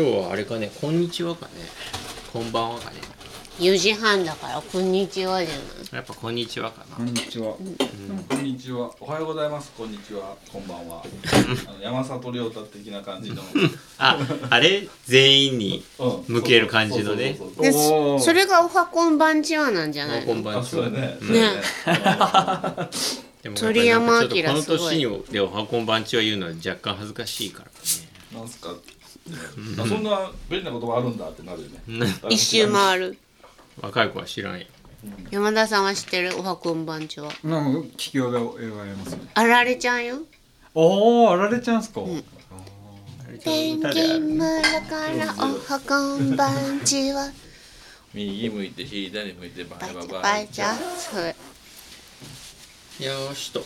今日はあれかねこんにちはかねこんばんはかね4時半だからこんにちはじゃないやっぱこんにちはかこなんにちは。こんにちは。おはようございます。こんにちは。こんばんは。あの山里亮太的な感じの。ああれ？全員にうん向ける感じのねそうそうそうでおーそそれがおはこんばんちはなんじゃないの？こんばんあ、そうやね。ねでも鳥山やっぱりなんかちょっとこの明すごい年でおはこんばんちは言うのは若干恥ずかしいからなんすか？あそんな便利な言葉あるんだってなるよね。ね一周回る。若い子は知らんよ。山田さんは知ってる？おはこんばんちはなんか聞き覚えがありますね。あられちゃんよ。おお、あられちゃんすか。天気村からおはこんばんちは右向いて左向いてバイバイバイチャバイ。バイチャ。そう。よーしと。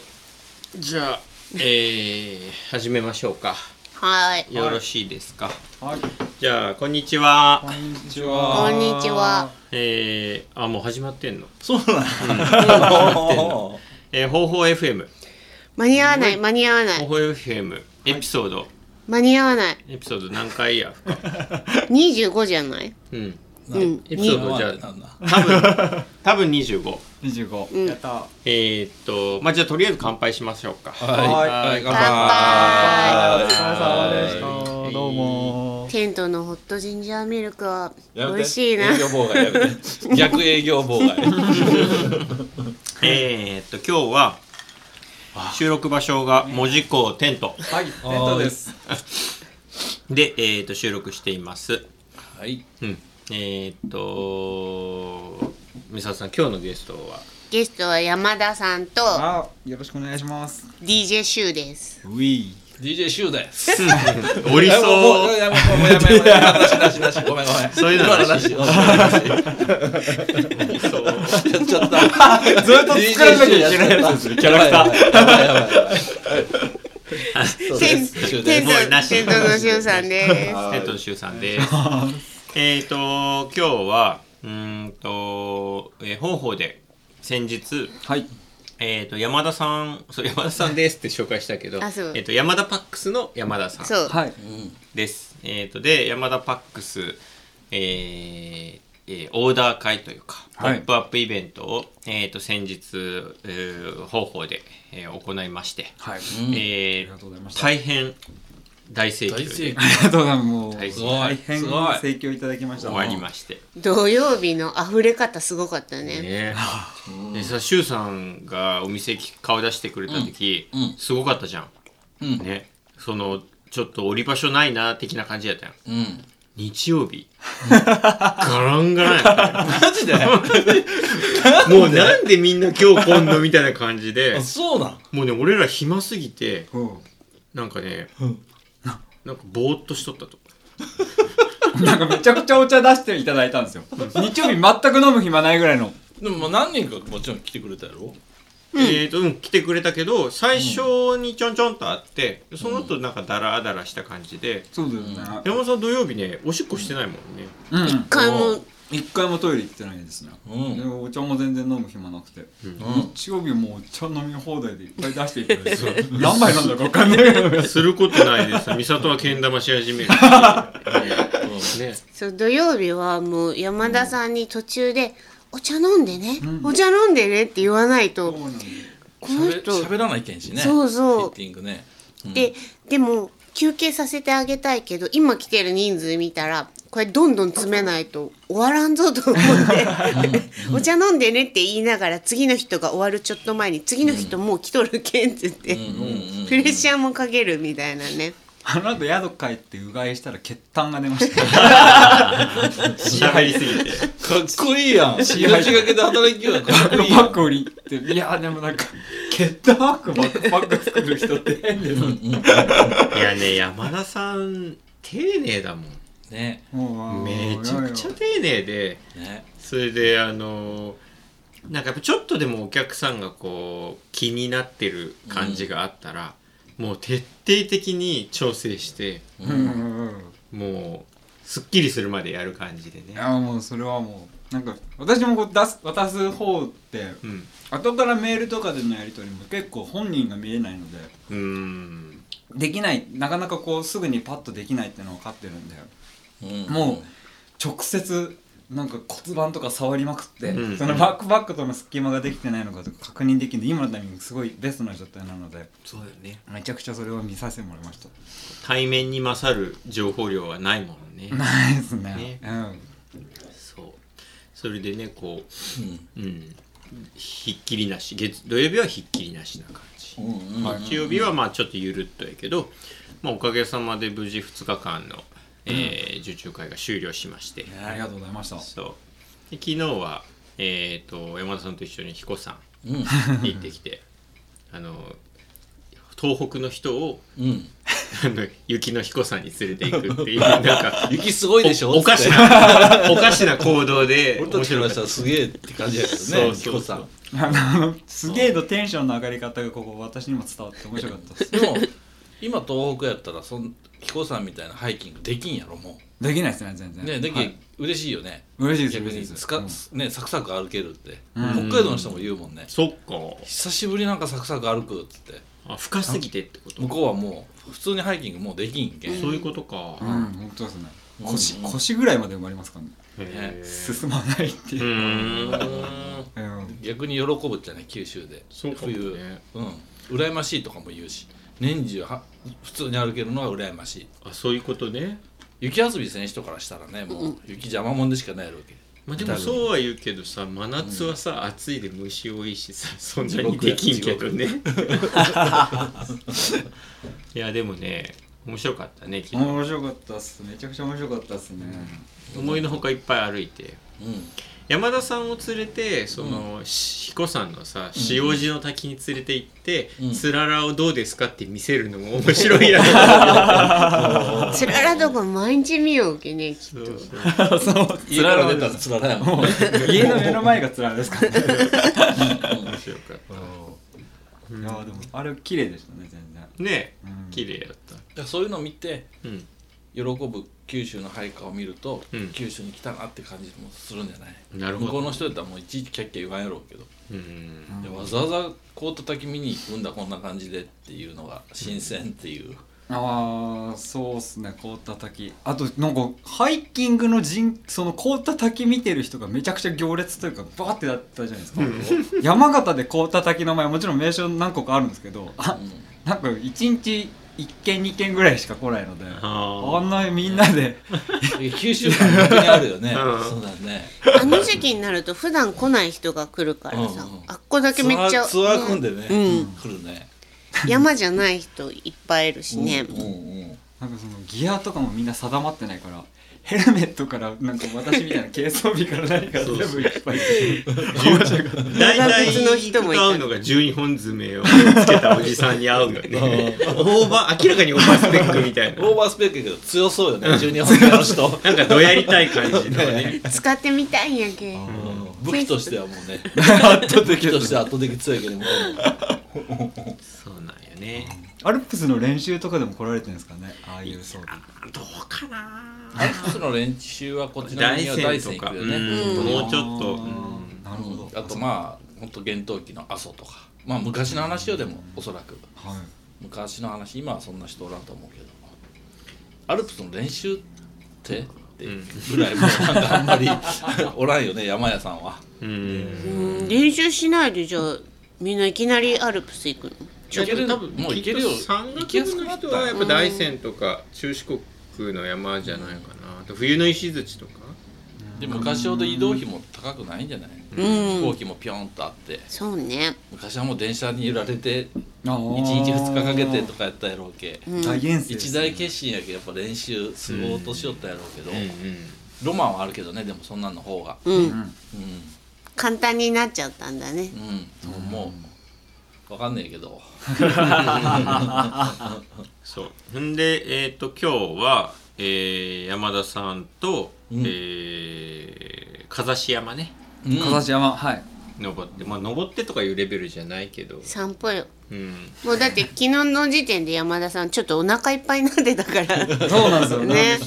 じゃあえー、始めましょうかはい。よろしいですか、はい。じゃあこんにちは。こんにちこは。んにちは。えー、あもう始まってんの？そうなん えー、方法 FM 間に合わない間に合わない。方法 FM エピソード、間に合わない。エピソード何回や？25じゃない？うんうん。エピソードじゃなんだ。あ多分多分25二十五。うん。やった。えー、っとまあじゃあとりあえず乾杯しましょうか。はい。はい。乾杯。お疲れ様でした。はいどうも。テントのホットジンジャーミルクは美味しいな。営業妨害やめて。逆営業妨害。えー、っと今日は収録場所が門司港テント。はい、テントです。で、えー、っと収録しています。はい。うんえー、っと美里さん今日のゲストは？ゲストは山田さんとあ、よろしくお願いします。DJ シュウです。ウィ DJ シュウです。おりそう。うやめもうもうやめもうやめ なしなしなしごめんごめん。そういうの今なし。うんなしそう。やっちゃった。ずっと作らなきゃいけないやつです。ねキャラクターテンですシュウテンです。トのシュウさんです えっと今日はうーんと、えー、方法で先日はい。えっ、と山田さんそう山田さんですって紹介したけどあそうえっ、と山田パックスの山田さんそうはい。です。えっ、とで山田パックスえーえーオーダー会というか、はいポップアップイベントを、えー、と先日、えー方法で、えー行いまして、はい。うんえーありがとうございました大変大盛況で。大盛況。ありがとうございます。大変盛況。いただきました。終わりまして。土曜日の溢れ方すごかったね。ね。でさ周さんがお店顔出してくれた時、うん。うん。すごかったじゃん、うん。ね。そのちょっと降り場所ないな的な感じやったようん。日曜日。ガランガランやった マジで？よ もうなんでみんな今日来んのみたいな感じで。あそうなん。もうね俺ら暇すぎてうん。なんかねなんかぼーっとしとったとなんかめちゃくちゃお茶出していただいたんですよ。日曜日全く飲む暇ないぐらいの。でもまあ何人かもちろん来てくれたやろ。えーとうん来てくれたけど最初にちょんちょんと会ってその後なんかダラダラした感じでそうだよね。山本さん土曜日ねおしっこしてないもんねうん。一回も一回もトイレ行ってないですね。うん。でお茶も全然飲む暇なくて。うん。日曜日もうお茶飲み放題でいっぱい出していただい。て 何杯なんだか分かんない。することないです。美里はけん玉し始める。ね。そう土曜日はもう山田さんに途中で「お茶飲んでね、うん。お茶飲んでね」って言わないと。この喋人。喋らないけんしね。そうそう。ミーティングね。うん。ででも休憩させてあげたいけど今来てる人数見たらこれどんどん詰めないと終わらんぞと思って「お茶飲んでね」って言いながら次の人が終わるちょっと前に次の人もう来とるけんって言って、プレッシャーもかけるみたいなね。あの後宿帰ってうがいしたら血痰が出ました。血入りすぎて。かっこいいやん。命がけで働きようかっこいいやん。バッグ売りって。いやでもなんか血痰バックパック作る人って変でうんうん。いやね山田さん丁寧だもんね。もうめちゃくちゃ丁寧でね。それであのなんかやっぱちょっとでもお客さんがこう気になってる感じがあったら、もう徹底的に調整してうん。うんうんもうすっきりするまでやる感じでね。いやもうそれはもうなんか私もこう出す渡す方ってうん。後からメールとかでのやり取りも結構本人が見えないのでうーん。できないなかなかこうすぐにパッとできないっていうのを分かってるんでうんもう直接なんか骨盤とか触りまくって、うん。そのバックパックとの隙間ができてないのかとか確認できる今のタイミングすごいベストな状態なのでそうだよね。めちゃくちゃそれを見させてもらいました。対面に勝る情報量はないもんね。ないですね。ね。うん。そう。それでねこうん。ううん。ひっきりなし。月土曜日はひっきりなしな感じ。うんうん。はい日曜日はまあちょっとゆるっとやけど、まあ、おかげさまで無事2日間の、えー受注会が終了しまして、ありがとうございました。そう。で昨日は、えー、と山田さんと一緒に彦さんうん。行ってきてあの東北の人をうん。あの雪の彦さんに連れて行くっていう なんか雪すごいでしょ。おおかしな おかしな行動で俺たちからした。らすげえって感じやけどねそうそうそう。彦さん。あのすげえのテンションの上がり方がここ私にも伝わって面白かったです。でも今東北やったらそん彦さんみたいなハイキングできんやろもできないですね全然。うねでき、はい。嬉しいよね。嬉しいです逆嬉しいです。にスカ、うん。ねサクサク歩けるって、うん。北海道の人も言うもんね。そっか。久しぶりなんかサクサク歩くっつって。あ深すぎてってこと？向こうはもう普通にハイキングもうできんけん、そういうことか、うん本当ですね。うん。腰腰ぐらいまで埋まりますからね。進まないってう。いう、逆に喜ぶじゃない九州で。そうかもね。冬。うん。羨ましいとかも言うし年中は普通に歩けるのは羨ましい。あそういうことね。雪遊び選手とからしたらねもう雪邪魔もんでしかないわけ。まあでもそうは言うけどさ真夏はさ、暑いで虫多いしさそんなにできんけどね。いやでもね面白かったね昨日面白かったっす。めちゃくちゃ面白かったっすね、思いのほかいっぱい歩いて。うん山田さんを連れてその、し彦さんのさ塩路の滝に連れて行って、うん。つららをどうですかって見せるのも面白いやつ つららとか毎日見ようけねきっとそう。そうそう。家から出たらつららやもん。家の目の前がつらですからね。面白かった。いやでもあれ綺麗でしたね全然。ね。うん。綺麗やった。そういうのを見てうん喜ぶ九州の配下を見ると、うん。九州に来たなって感じもするんじゃない？なるほど。向こうの人やったらもういちいちキャッキャ言わんやろうけど、うん。でわざわざこう叩き見に行くんだこんな感じでっていうのが新鮮っていう、ああそうっすね凍った滝。あとなんかハイキングの人その凍った滝見てる人がめちゃくちゃ行列というかバーってなったじゃないですか。山形で凍った滝の前もちろん名所何個かあるんですけどあなんか一日1軒2軒ぐらいしか来ないのでああんなみんなで。うん。九州にあるよね、うん。そうだね。あの時期になると普段来ない人が来るからさ、うんうんあっこだけめっちゃツアー組んでね、うん。来るね。山じゃない人いっぱいいるしね、うんうん。なんかそのギアとかもみんな定まってないからヘルメットからなんか私みたいな軽装備から何から全部いっぱい大体別の人もいた会うのが12本爪を つけたおじさんに会うよね。オーバー明らかにオーバースペックみたいな。オーバースペックやけど強そうよね。12本目の人。なんかどやりたい感じのね。使ってみたいんやけ武器としてはもうね。圧倒武器として圧倒的強いけども。そうなんよね。アルプスの練習とかでも来られてるんですかね。ああいう装備。どうかなアルプスの練習はこっちの大には大山とか、ね、ん、もうちょっと、なるほど。あとまあ本当厳冬期の阿蘇とか。まあ昔の話よでもおそらく。はい。昔の話今はそんな人おらんと思うけど。アルプスの練習って？ってぐらいもうなんかあんまり おらんよね山屋さんは。うん。うん練習しないでじゃあみんないきなりアルプス行くの？いける多分もういけるよ。山行きや岳部の人はやっぱ大山とか中四国の山じゃないかな。あと冬の石槌とか？で昔ほど移動費も高くないんじゃない、うん。飛行機もピョンとあって。そうね。昔はもう電車に揺られてあ1日2日かけてとかやったやろうけ。うん。一大決心やけどやっぱ練習すごうとしよったやろうけど、うんロマンはあるけどねでもそんなんの方が。うん、うん。簡単になっちゃったんだね。うん、もうわかんねえけど。そう。んでえっ、と今日は、えー山田さんと、うん。えー風し山ね。うん。風し山はい。登ってまあ登ってとかいうレベルじゃないけど。散歩よ。うん。もうだって 昨日の時点で山田さんちょっとお腹いっぱいになってたから。そうなんですよ。ね。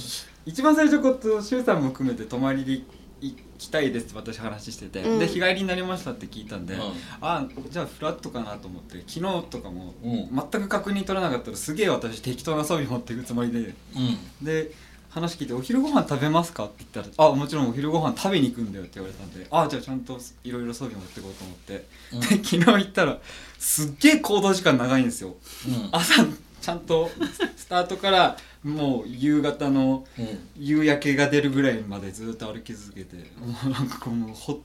一番最初こうシュウさんも含めて泊まりで行きたいですって私話してて、うん。で日帰りになりましたって聞いたんで、うん。あじゃあフラットかなと思って昨日とかもうん。全く確認取らなかったらすげえ私適当な装備持っていくつもりでうん。で話聞いて「お昼ご飯食べますか?」って言ったら「あもちろんお昼ご飯食べに行くんだよ」って言われたんで「あじゃあちゃんといろいろ装備持ってこうと思って、うん。で昨日行ったらすっげえ行動時間長いんですよ。うん。朝ちゃんとスタートからもう夕方のうん。夕焼けが出るぐらいまでずっと歩き続けてもうなんかこうもうほ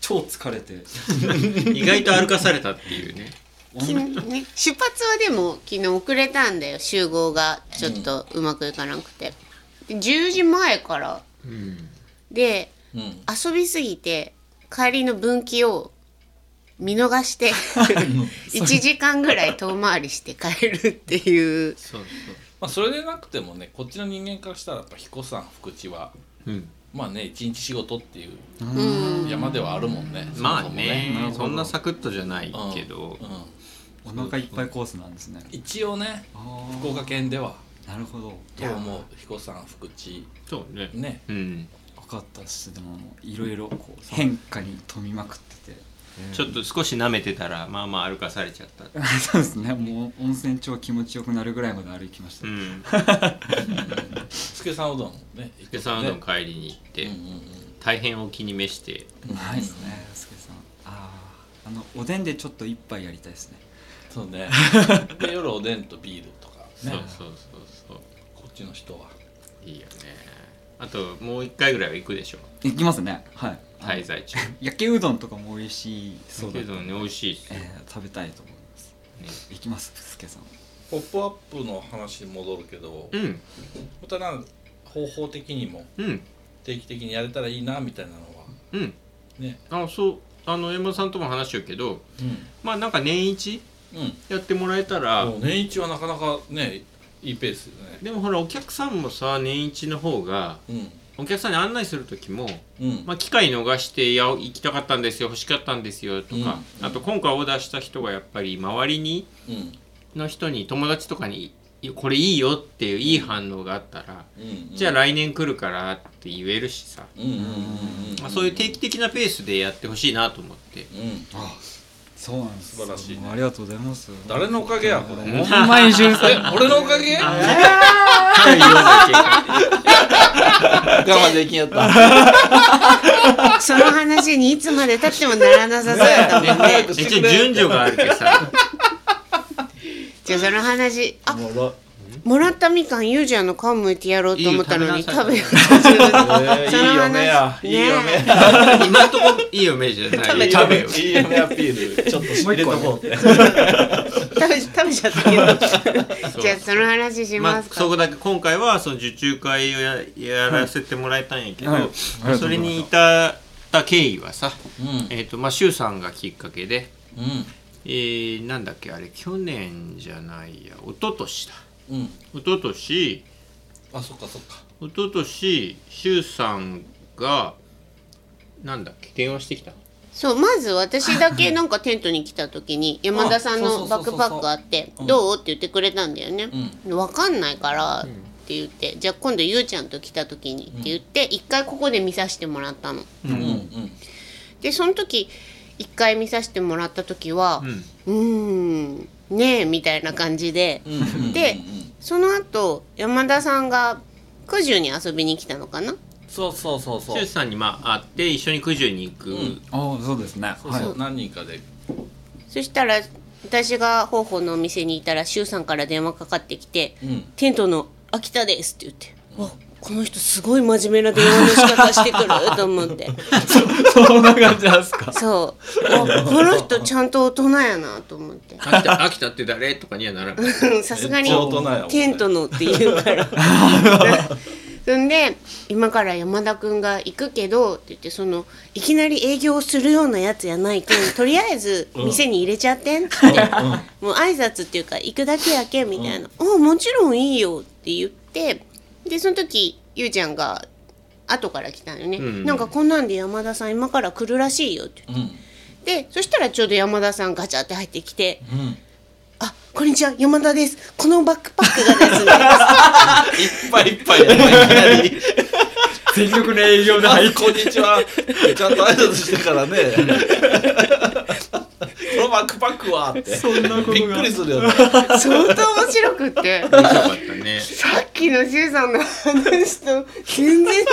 超疲れて。意外と歩かされたっていうね。昨日ね、出発はでも昨日遅れたんだよ。集合がちょっとうまくいかなくて、で10時前から。うん。でうん。遊びすぎて帰りの分岐を見逃して 1時間ぐらい遠回りして帰るっていうそうまあそれでなくてもねこっちの人間からしたらやっぱ彦さん福地はそううん。まあね一日仕事っていううん。山ではあるもんねまあそもそもね。そんなサクッとじゃないけど。うん。うん。お腹いっぱいコースなんですね。一応ね福岡県ではなるほど。と思う彦さん福地。そうね。ね。うん。分かったっす。でもいろいろ変化に富みまくっててちょっと少し舐めてたらまあまあ歩かされちゃった。そうですね。もう温泉超気持ちよくなるぐらいまで歩きました、うん。助さんうどんね？行ってでサウド帰りに行ってうん。うん大変お気に召して。うんないですねすけさん。あああのおでんでちょっと一杯やりたいですね。そうね。で夜おでんとビールとかね。そうそうそうそう。こっちの人は、いいよね。あともう一回ぐらいは行くでしょ。行きますね。はい滞在中。焼きうどんとかも美味しい。そうだけどね美味しいっすよ、えー食べたいと思います。ね。行きますすけさん。ポップアップの話に戻るけどうん。またなんか方法的にもうん。定期的にやれたらいいなみたいなのは。うん。ね。あそう。あの山田さんとも話しようけどうん。まあなんか年一うん。やってもらえたらもう年一はなかなかねいいペースよね。でもほらお客さんもさ年一の方がうんお客さんに案内する時も、うん。まあ、機会逃して「いや行きたかったんですよ欲しかったんですよ」とか、うん。あと今回オーダーした人がやっぱり周りにうん。の人に友達とかに「これいいよ」っていういい反応があったら、うん。じゃあ来年来るからって言えるしさ、そういう定期的なペースでやってほしいなと思って。うん。あそうなんです素晴らしいね。ありがとうございます。誰のおかげやこれ。うんほんまに純え粋俺のおかげ？我慢できんやった。その話にいつまでたってもならなさそうだったもんね。け一応順序があるけどさ。じゃあその話。あおもらったみかんゆうちゃんの皮むいてやろうと思ったのにいいよ食べよなうとえーいい嫁や。いい嫁ね今んとこいい嫁じゃない。食べ食べよ。いい嫁アピールちょっと入れとこう。食べ食べちゃったけど。じゃあその話しますか、そこだけ今回はその受注会をややらせてもらえたんやけど、それに至った経緯はさ、うん。えっ、とまあ周さんがきっかけで、うん。えー、なんだっけあれ去年じゃないや一昨年だうん。一昨年あそっかそっか。一昨年周さんがなんだっけ電話してきたそうまず私だけ なんかテントに来た時に山田さんのバックパックあって「うん。どう?」って言ってくれたんだよね。う。わかんないからって言ってじゃあ今度ゆうちゃんと来た時にって言って一回ここで見させてもらったの。うんうん。でその時一回見させてもらった時はうん。うーんねえみたいな感じで。うんうんでその後山田さんが九十に遊びに来たのかな？そうそうそうそう。周さんにまあ会って一緒に九十に行く、うん。ああそうですね。そうそう。何人かで。そしたら私が方法のお店にいたら周さんから電話かかってきてうん「テントの秋田です」って言って「わこの人すごい真面目な電話の仕方してくる」と思って。そんな感じなんですか？そう。あこの人ちゃんと大人やなと思って。秋田秋田って誰？とかにはならないうん。さすがにめっちゃ大人やもんね。テントのって言うから。そ んで今から山田君が行くけどって言ってそのいきなり営業するようなやつやないけんとりあえず店に入れちゃってんって、もう挨拶っていうか行くだけやけんみたいな「あもちろんいいよ」って言ってでその時ゆうちゃんが後から来たのよね、うん。なんかこんなんで山田さん今から来るらしいよって。言ってうん。でそしたらちょうど山田さんガチャって入ってきてうん「あこんにちは山田です。このバックパックがですね。いっぱいいっぱいやっぱいきなり全力の営業でま入って。ずこんにちは。ちゃんと挨拶してからねこのバックパックはって。そんなことが。びっくりするよね。相当面白くって。面白かったね。さっきのシュウさんの話と全然違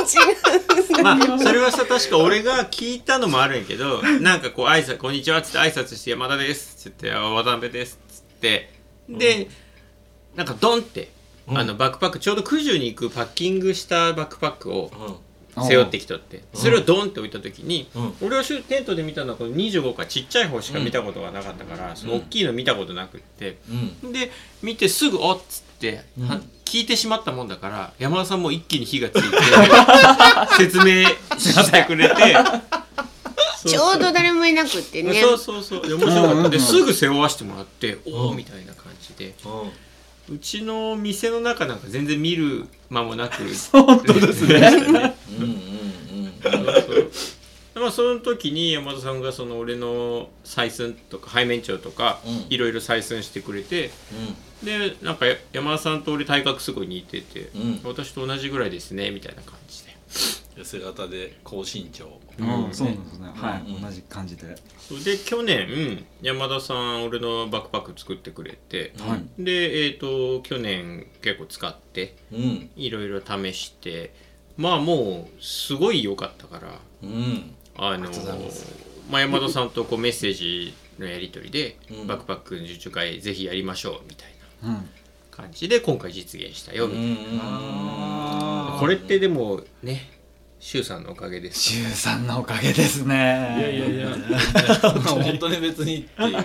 うまあそれはさ確か俺が聞いたのもあるんやけどなんかこう挨拶こんにちは」っつって挨拶して「山田です」っつってあ「渡辺です」っつって。で、なんかドンって、うん。あのバックパックちょうど九十に行くパッキングしたバックパックをうん背負ってきとって。それをドンって置いた時に、うん。俺はテントで見たのはこの25かちっちゃい方しか見たことがなかったから、その大きいの見たことなくって、うん。で見てすぐ「おっ」つって、うん。は聞いてしまったもんだから山田さんも一気に火がついて 説明してくれて。ちょうど誰もいなくってね。そうそうそう。面白かった。ですぐ背負わしてもらって「おお」うんみたいな感じでうんうちの店の中なんか全然見る間もなく。本当ですね。うんうんうんうん。まあその時に山田さんがその俺の採寸とか背面長とかうん。いろいろ採寸してくれてでなんか山田さんと俺体格すごい似てて、うん。私と同じぐらいですねみたいな感じで痩せ型で高身長。うん。そうなんですね。はい、うん。同じ感じで、で去年山田さん俺のバックパック作ってくれて、はい。でえっ、と去年結構使って。うん。いろいろ試して。まあもうすごい良かったから。うん。あのまあ、山田さんとこうメッセージのやり取りで、うん。バックパック受注会ぜひやりましょうみたいなうん。感じで今回実現したよみたいな、これってでもね周さんのおかげです。シュウさんのおかげですね。いやいやいや。本当に別にっていう。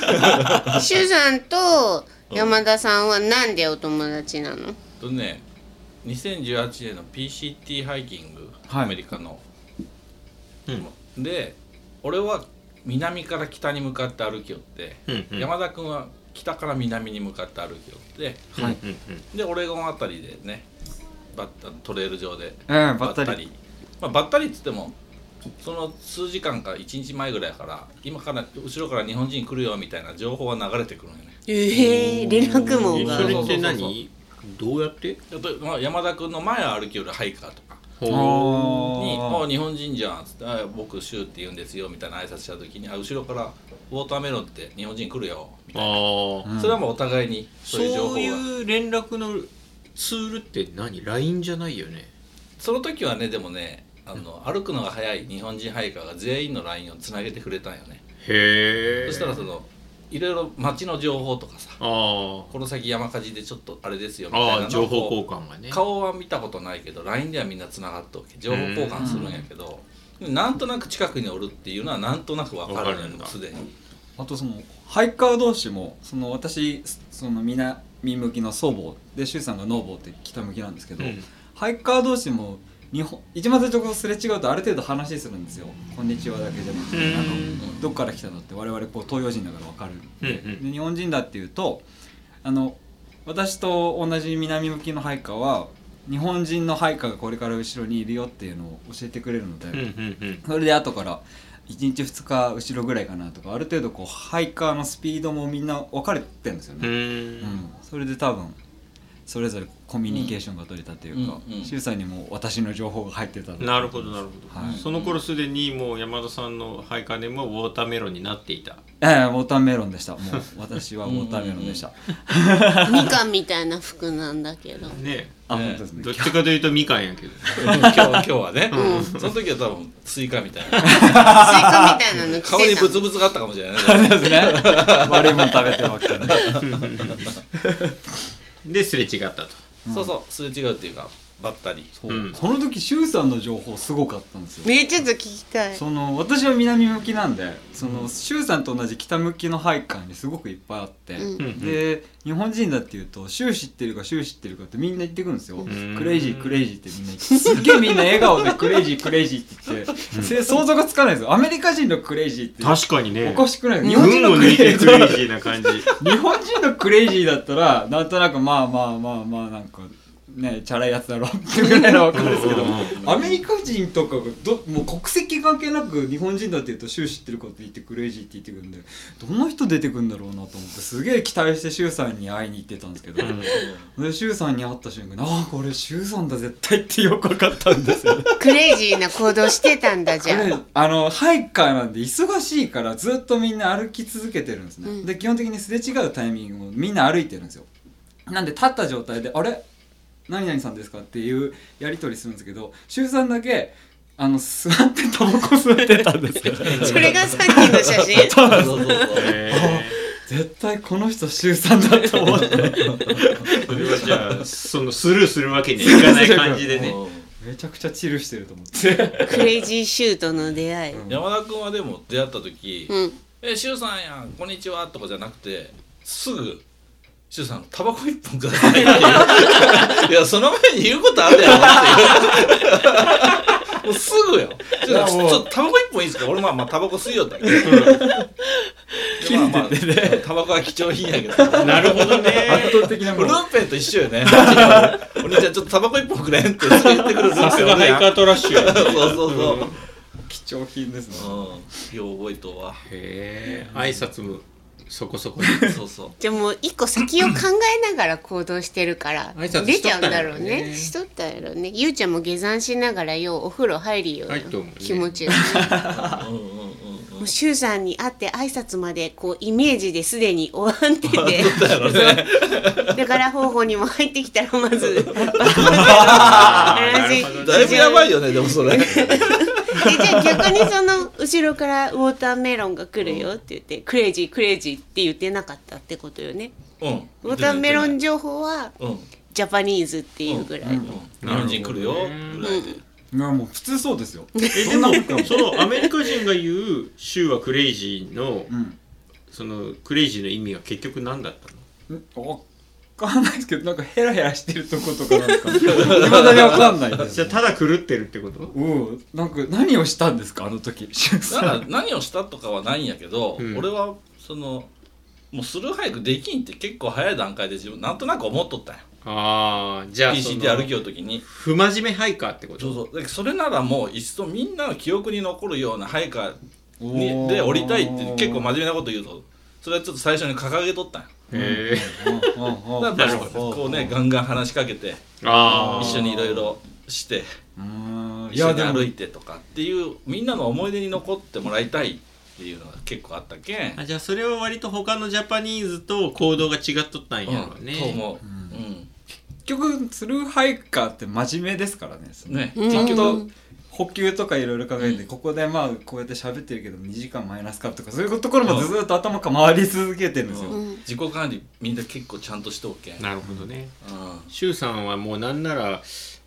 シュウさんと山田さんはなんでお友達なの？とね2018年の PCT ハイキング、はい。アメリカの、うん。で俺は南から北に向かって歩きよって、うんうん。山田君は北から南に向かって歩きよってはい。でオレゴンあたりでねバッタトレイル上でうんばったりまあ、ばったりっつってもその数時間か1日前ぐらいから今から後ろから日本人来るよみたいな情報は流れてくるんよね。ええ連絡網が。えそれってそうそうそう何どうやって？でまあ山田君の前を歩きよるハイカーとか。ほに「ああ日本人じゃん」っつってあ「僕シュウって言うんですよ」みたいな挨拶した時にあ後ろから「ウォーターメロンって日本人来るよ」みたいな、それはもうお互いにそそういう情報がいう連絡のツールって何 ?LINE じゃないよね。その時はねでもねあの歩くのが早い日本人ハイカーが全員の LINE をつなげてくれたんよね、へえそしたらそのいろいろ街の情報とかさあこの先山火事でちょっとあれですよみたいな情報交換がね。顔は見たことないけど LINE ではみんなつながっておけ情報交換するんやけどなんとなく近くにおるっていうのはなんとなく分かるのすでに。あとそのハイカー同士もその私その南向きの祖母でシュウさんがノーボーって北向きなんですけど、うん。ハイカー同士も日本一番最初すれ違うとある程度話するんですよ「こんにちは」だけじゃなくてうん。あのどっから来たのって我々こう東洋人だから分かる。んで,、うんうん。で日本人だっていうとあの私と同じ南向きのハイカーは日本人のハイカーがこれから後ろにいるよっていうのを教えてくれるので、それで後から1日2日後ろぐらいかなとかある程度こうハイカーのスピードもみんな分かれてるんですようね、ーうん。ん。それで多分それぞれコミュニケーションが取れたというかうんうん。周、さんにも私の情報が入ってたなるほどなるほど、はいその頃すでにもう山田さんのハイカーネームはウォーターメロンになっていた。ええウォーターメロンでした。もう私はウォーターメロンでした。みかんみたいな服なんだけど。ねねあ本当ですね。どっちかというとみかんやけど。今 日今日はね、その時は多分スイカみたいな。スイカみたいなの顔にブツブツがあったかもしれないね。ですね。悪いもん食べてるわけね ですれ違ったと。そうそうすれ違うっていうかばったり。そう、うん。その時シュウさんの情報すごかったんですよ。ねちょっと聞きたい。その私は南向きなんでそのシュウさんと同じ北向きのハイカーにすごくいっぱいあって、うん。うんで日本人だっていうとシュウ知ってるかシュウ知ってるかってみんな言ってくるんですよ。ん。クレイジークレイジーってみんな言って。すっげえみんな笑顔でクレイジークレイジーって言って。せ想像がつかないですよ。アメリカ人のクレイジーって確かにね。おかしくない。日日本人のクレイジを抜いてクレイジーーな感じ。日本人のクレイジーだったらなんとなくまあまあまあまあなんかねチャラいやつだろってぐらいのわかるんですけど。アメリカ人とかがどもう国籍関係なく日本人だって言うと「シュウ知ってること言ってクレイジー」って言ってくるんでどんな人出てくるんだろうなと思ってすげえ期待してシュウさんに会いに行ってたんですけど、でシュウさんに会った瞬間に「ああこれシュウさんだ絶対」ってよく分かったんですよね。クレイジーな行動してたんだじゃこれああのハイカーなんで忙しいからずっとみんな歩き続けてるんですね、うん。で基本的にすれ違うタイミングもみんな歩いてるんですよ。なんで立った状態で「あれ？何々さんですか?」っていうやり取りするんですけど周さんだけあの座ってタバコ吸ってたんですよ。それがさっきの写真。そうそうそうへ絶対この人周さんだと思って。ーそれはじゃあそのスルーするわけにはいかない感じでね。めちゃくちゃチルしてると思って。クレイジーシュートの出会い。うん。山田君はでも出会った時うん「えしゅうさんやんこんにちは」とかじゃなくてすぐ「しゅうさんタバコ一本ください」ってい やその前に言うことあるやろっていう。もうすぐよ。ちょっとタバコ一本いいですか俺まあまあタバコ吸いよったけ？どでまあまあタバコは貴重品やけど。なるほどね。圧倒的なもルのンペンと一緒よね。お兄ちゃんちょっとタバコ一本くれんって言ってくるルンペンさすがハイカートラッシュやそうそうそう。貴重品ですね。うん。よう覚えとうわ。へえ挨拶もそこそこそうそう。じゃあもう一個先を考えながら行動してるから出ちゃうんだろうね。ねしとったやろね。ゆうちゃんも下山しながらようお風呂入るよ、気持ちが もうしゅうさんに会って挨拶までこうイメージですでに終わってて。だから方法にも入ってきたらまずだいぶやばいよよねでもそれでじゃあ逆にその後ろからウォーターメロンが来るよって言ってクレイジークレイジーって言ってなかったってことよね。うん。ウォーターメロン情報はうん。ジャパニーズっていうぐらい。の、日本人来るよぐらいで。いやもう普通そうですよ。えでもそのアメリカ人が言う「シューはクレイジーの」うん。そのクレイジーの意味は結局何だったの？わかんないですけどなんかヘラヘラしてるとことかなんか。いまだにわかんないじゃあただ狂ってるってこと？うん。なんか何をしたんですかあの時？だから何をしたとかはないんやけど、うん。俺はそのもうスルー俳句できんって結構早い段階で自分なんとなく思っとったんよああじゃあそ PCT 歩きのようときに。不真面目ハイカーってこと？そうそう。それならもういっそみんなの記憶に残るような俳句にで降りたいって結構真面目なこと言うとそれはちょっと最初に掲げとったんよへえだからこうねガンガン話しかけて一緒にいろいろしてうん。い一緒に歩いてとかっていうみんなの思い出に残ってもらいたいっていうのが結構あったけん。あじゃあそれは割と他のジャパニーズと行動が違っとったんやろうね、と思う、うん。結局スルーハイカーって真面目ですからねね。うん。結局補給とかいろいろ考えて、ここでまあこうやって喋ってるけど2時間マイナスかとかそういうところもずっと頭が回り続けてるんですよ、うん。自己管理みんな結構ちゃんとしておけん、うん、なるほどね。シュウさんはもうなんなら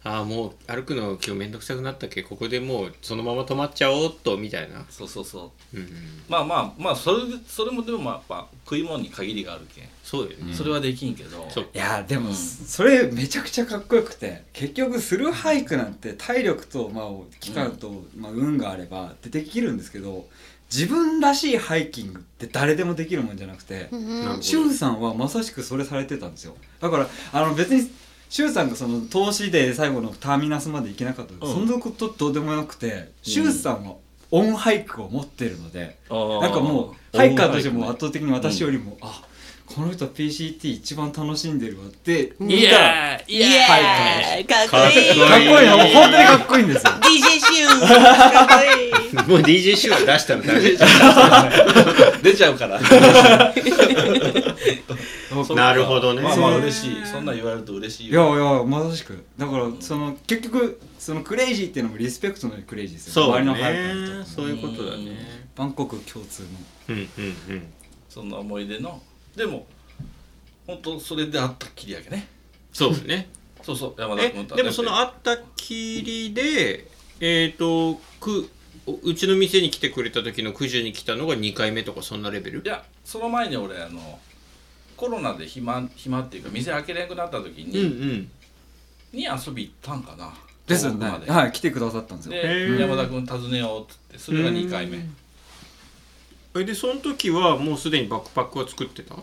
ああもう歩くの今日めんどくさくなったっけ？ここでもうそのまま止まっちゃおうっとみたいな、そうそうそう。うんうん、まあまあまあそれでそれもでもまあやっぱ食い物に限りがあるけん、そうよね、それはできんけど。そう。いやでも、うんそれめちゃくちゃかっこよくて。結局スルーハイクなんて体力と、まあ、期間と、まあ、運があればでできるんですけど自分らしいハイキングって誰でもできるもんじゃなくて、うん。なるほど。シュウさんはまさしくそれされてたんですよ。だからあの別にシュウさんがその投資で最後のターミナスまで行けなかった、うん。そんなことどうでもよくて、シュウさんはオンハイクを持ってるので、ななんかもうハイカーとしても圧倒的に私よりも、あこの人 PCT 一番楽しんでるわって見いたらやーいイやエーイかっこいい。かかっこいいなもう本当にかっこいいんですよ。DJ シューかっこいい。もう DJ シュウ出したらダメー出ちゃうから。なるほどね。まあまあ嬉しい。そんなん言われると嬉しいいやいよやまさしく。だからその結局そのクレイジーっていうのもリスペクトのクレイジーですよ。そう周りのハイカーそういうことだね。バンコク共通の。うんうんうん。そんな思い出のでも本当それであったっきりやけね。そうね。そうそう山田え君とでもそのあったきりでえっ、とくうちの店に来てくれた時の九十に来たのが2回目とかそんなレベル？いやその前に俺あのコロナで暇暇っていうか店開けれなくなった時うんうに、ん。に遊び行ったんかな。ですよね。はい来てくださったんですよ。で山田君訪ねようっつってそれが2回目えでその時はもうすでにバックパックは作ってた？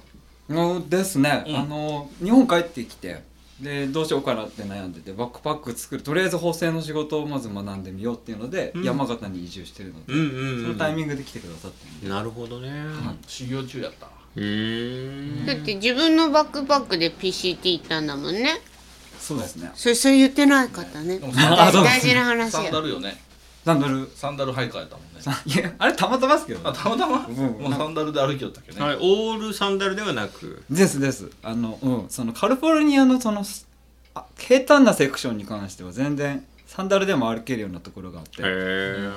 のですね、うん。あの日本帰ってきてでどうしようかなって悩んでてバックパック作るとりあえず縫製の仕事をまず学んでみようっていうので、うん。山形に移住してるので、うんうんうんそのタイミングで来てくださってなるほどね。修行中やった。うーん。だって自分のバックパックで PCT 行ったんだもんね。そうですね。それそれ言ってない方ね。でもあそう大事な話サンやダルよねサンダル。サンダル履い替えたもんね。さ いやあれたまたまですけどあたまたま、うん。もうサンダルで歩きよったっけね、はいオールサンダルではなく。ですです。あのうん。そのカリフォルニアのそのあ平坦なセクションに関しては全然サンダルでも歩けるようなところがあって、へえ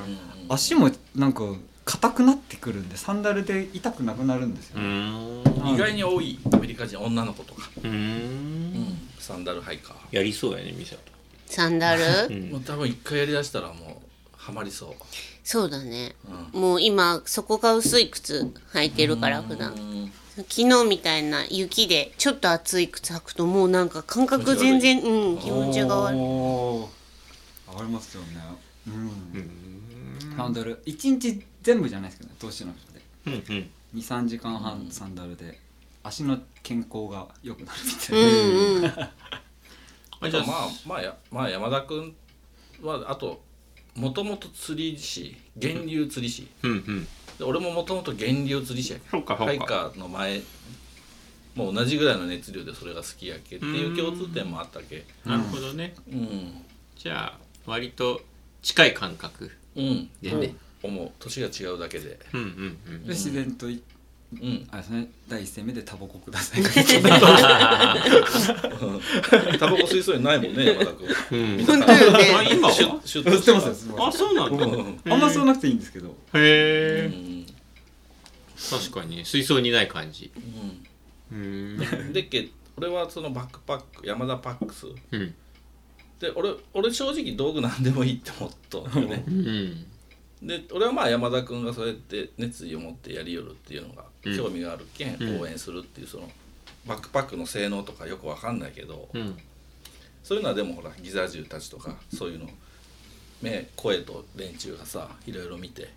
足もなんか硬くなってくるんでサンダルで痛くなくなるんですよ。うね、意外に多いアメリカ人女の子とか、うーん。サンダル履いかやりそうやねミササンダル？トうん。もう多分一回やりだしたらもうハマりそう、そうだね。うもう今底が薄い靴履いてるから普段。ん昨日みたいな雪でちょっと厚い靴履くともうなんか感覚全然うん気持ちが悪い。上がりますよね。うん。うんサンダル。一日全部じゃないですけどね投資の人で。うんうん。23時間半サンダルで。足の健康が良くなるみたういな、んうん。あじゃあまあまあやまあ山田君はあともともと釣り師源流釣り師。うんうん。で俺ももともと源流釣り師や。けそうかそうか。ハイカーの前もう同じぐらいの熱量でそれが好きやけっていう共通点もあったけ。なるほどね。うん。じゃあ割と近い感覚。うん。でね。思う。年が違うだけで。うんうんうんで自然というん。あれですね第一声目でタバコください。タバコ吸いそうにないもんね山田君。うん。今は？シュッシュッと吸ってます。あそうなんだ。うんあんま吸わなくていいんですけど。へうえん。確かに。水槽にない感じ。ううん。んでけ俺はそのバックパック山田パックス。うん。で俺俺正直道具なんでもいいって思ったんだよね。うん。で俺はまあ山田君がそうやって熱意を持ってやりよるっていうのがうん興味があるけんうん。応援するっていうそのバックパックの性能とかよくわかんないけどうん。そういうのはでもほらギザ銃たちとかそういうの目声と連中がさいろいろ見て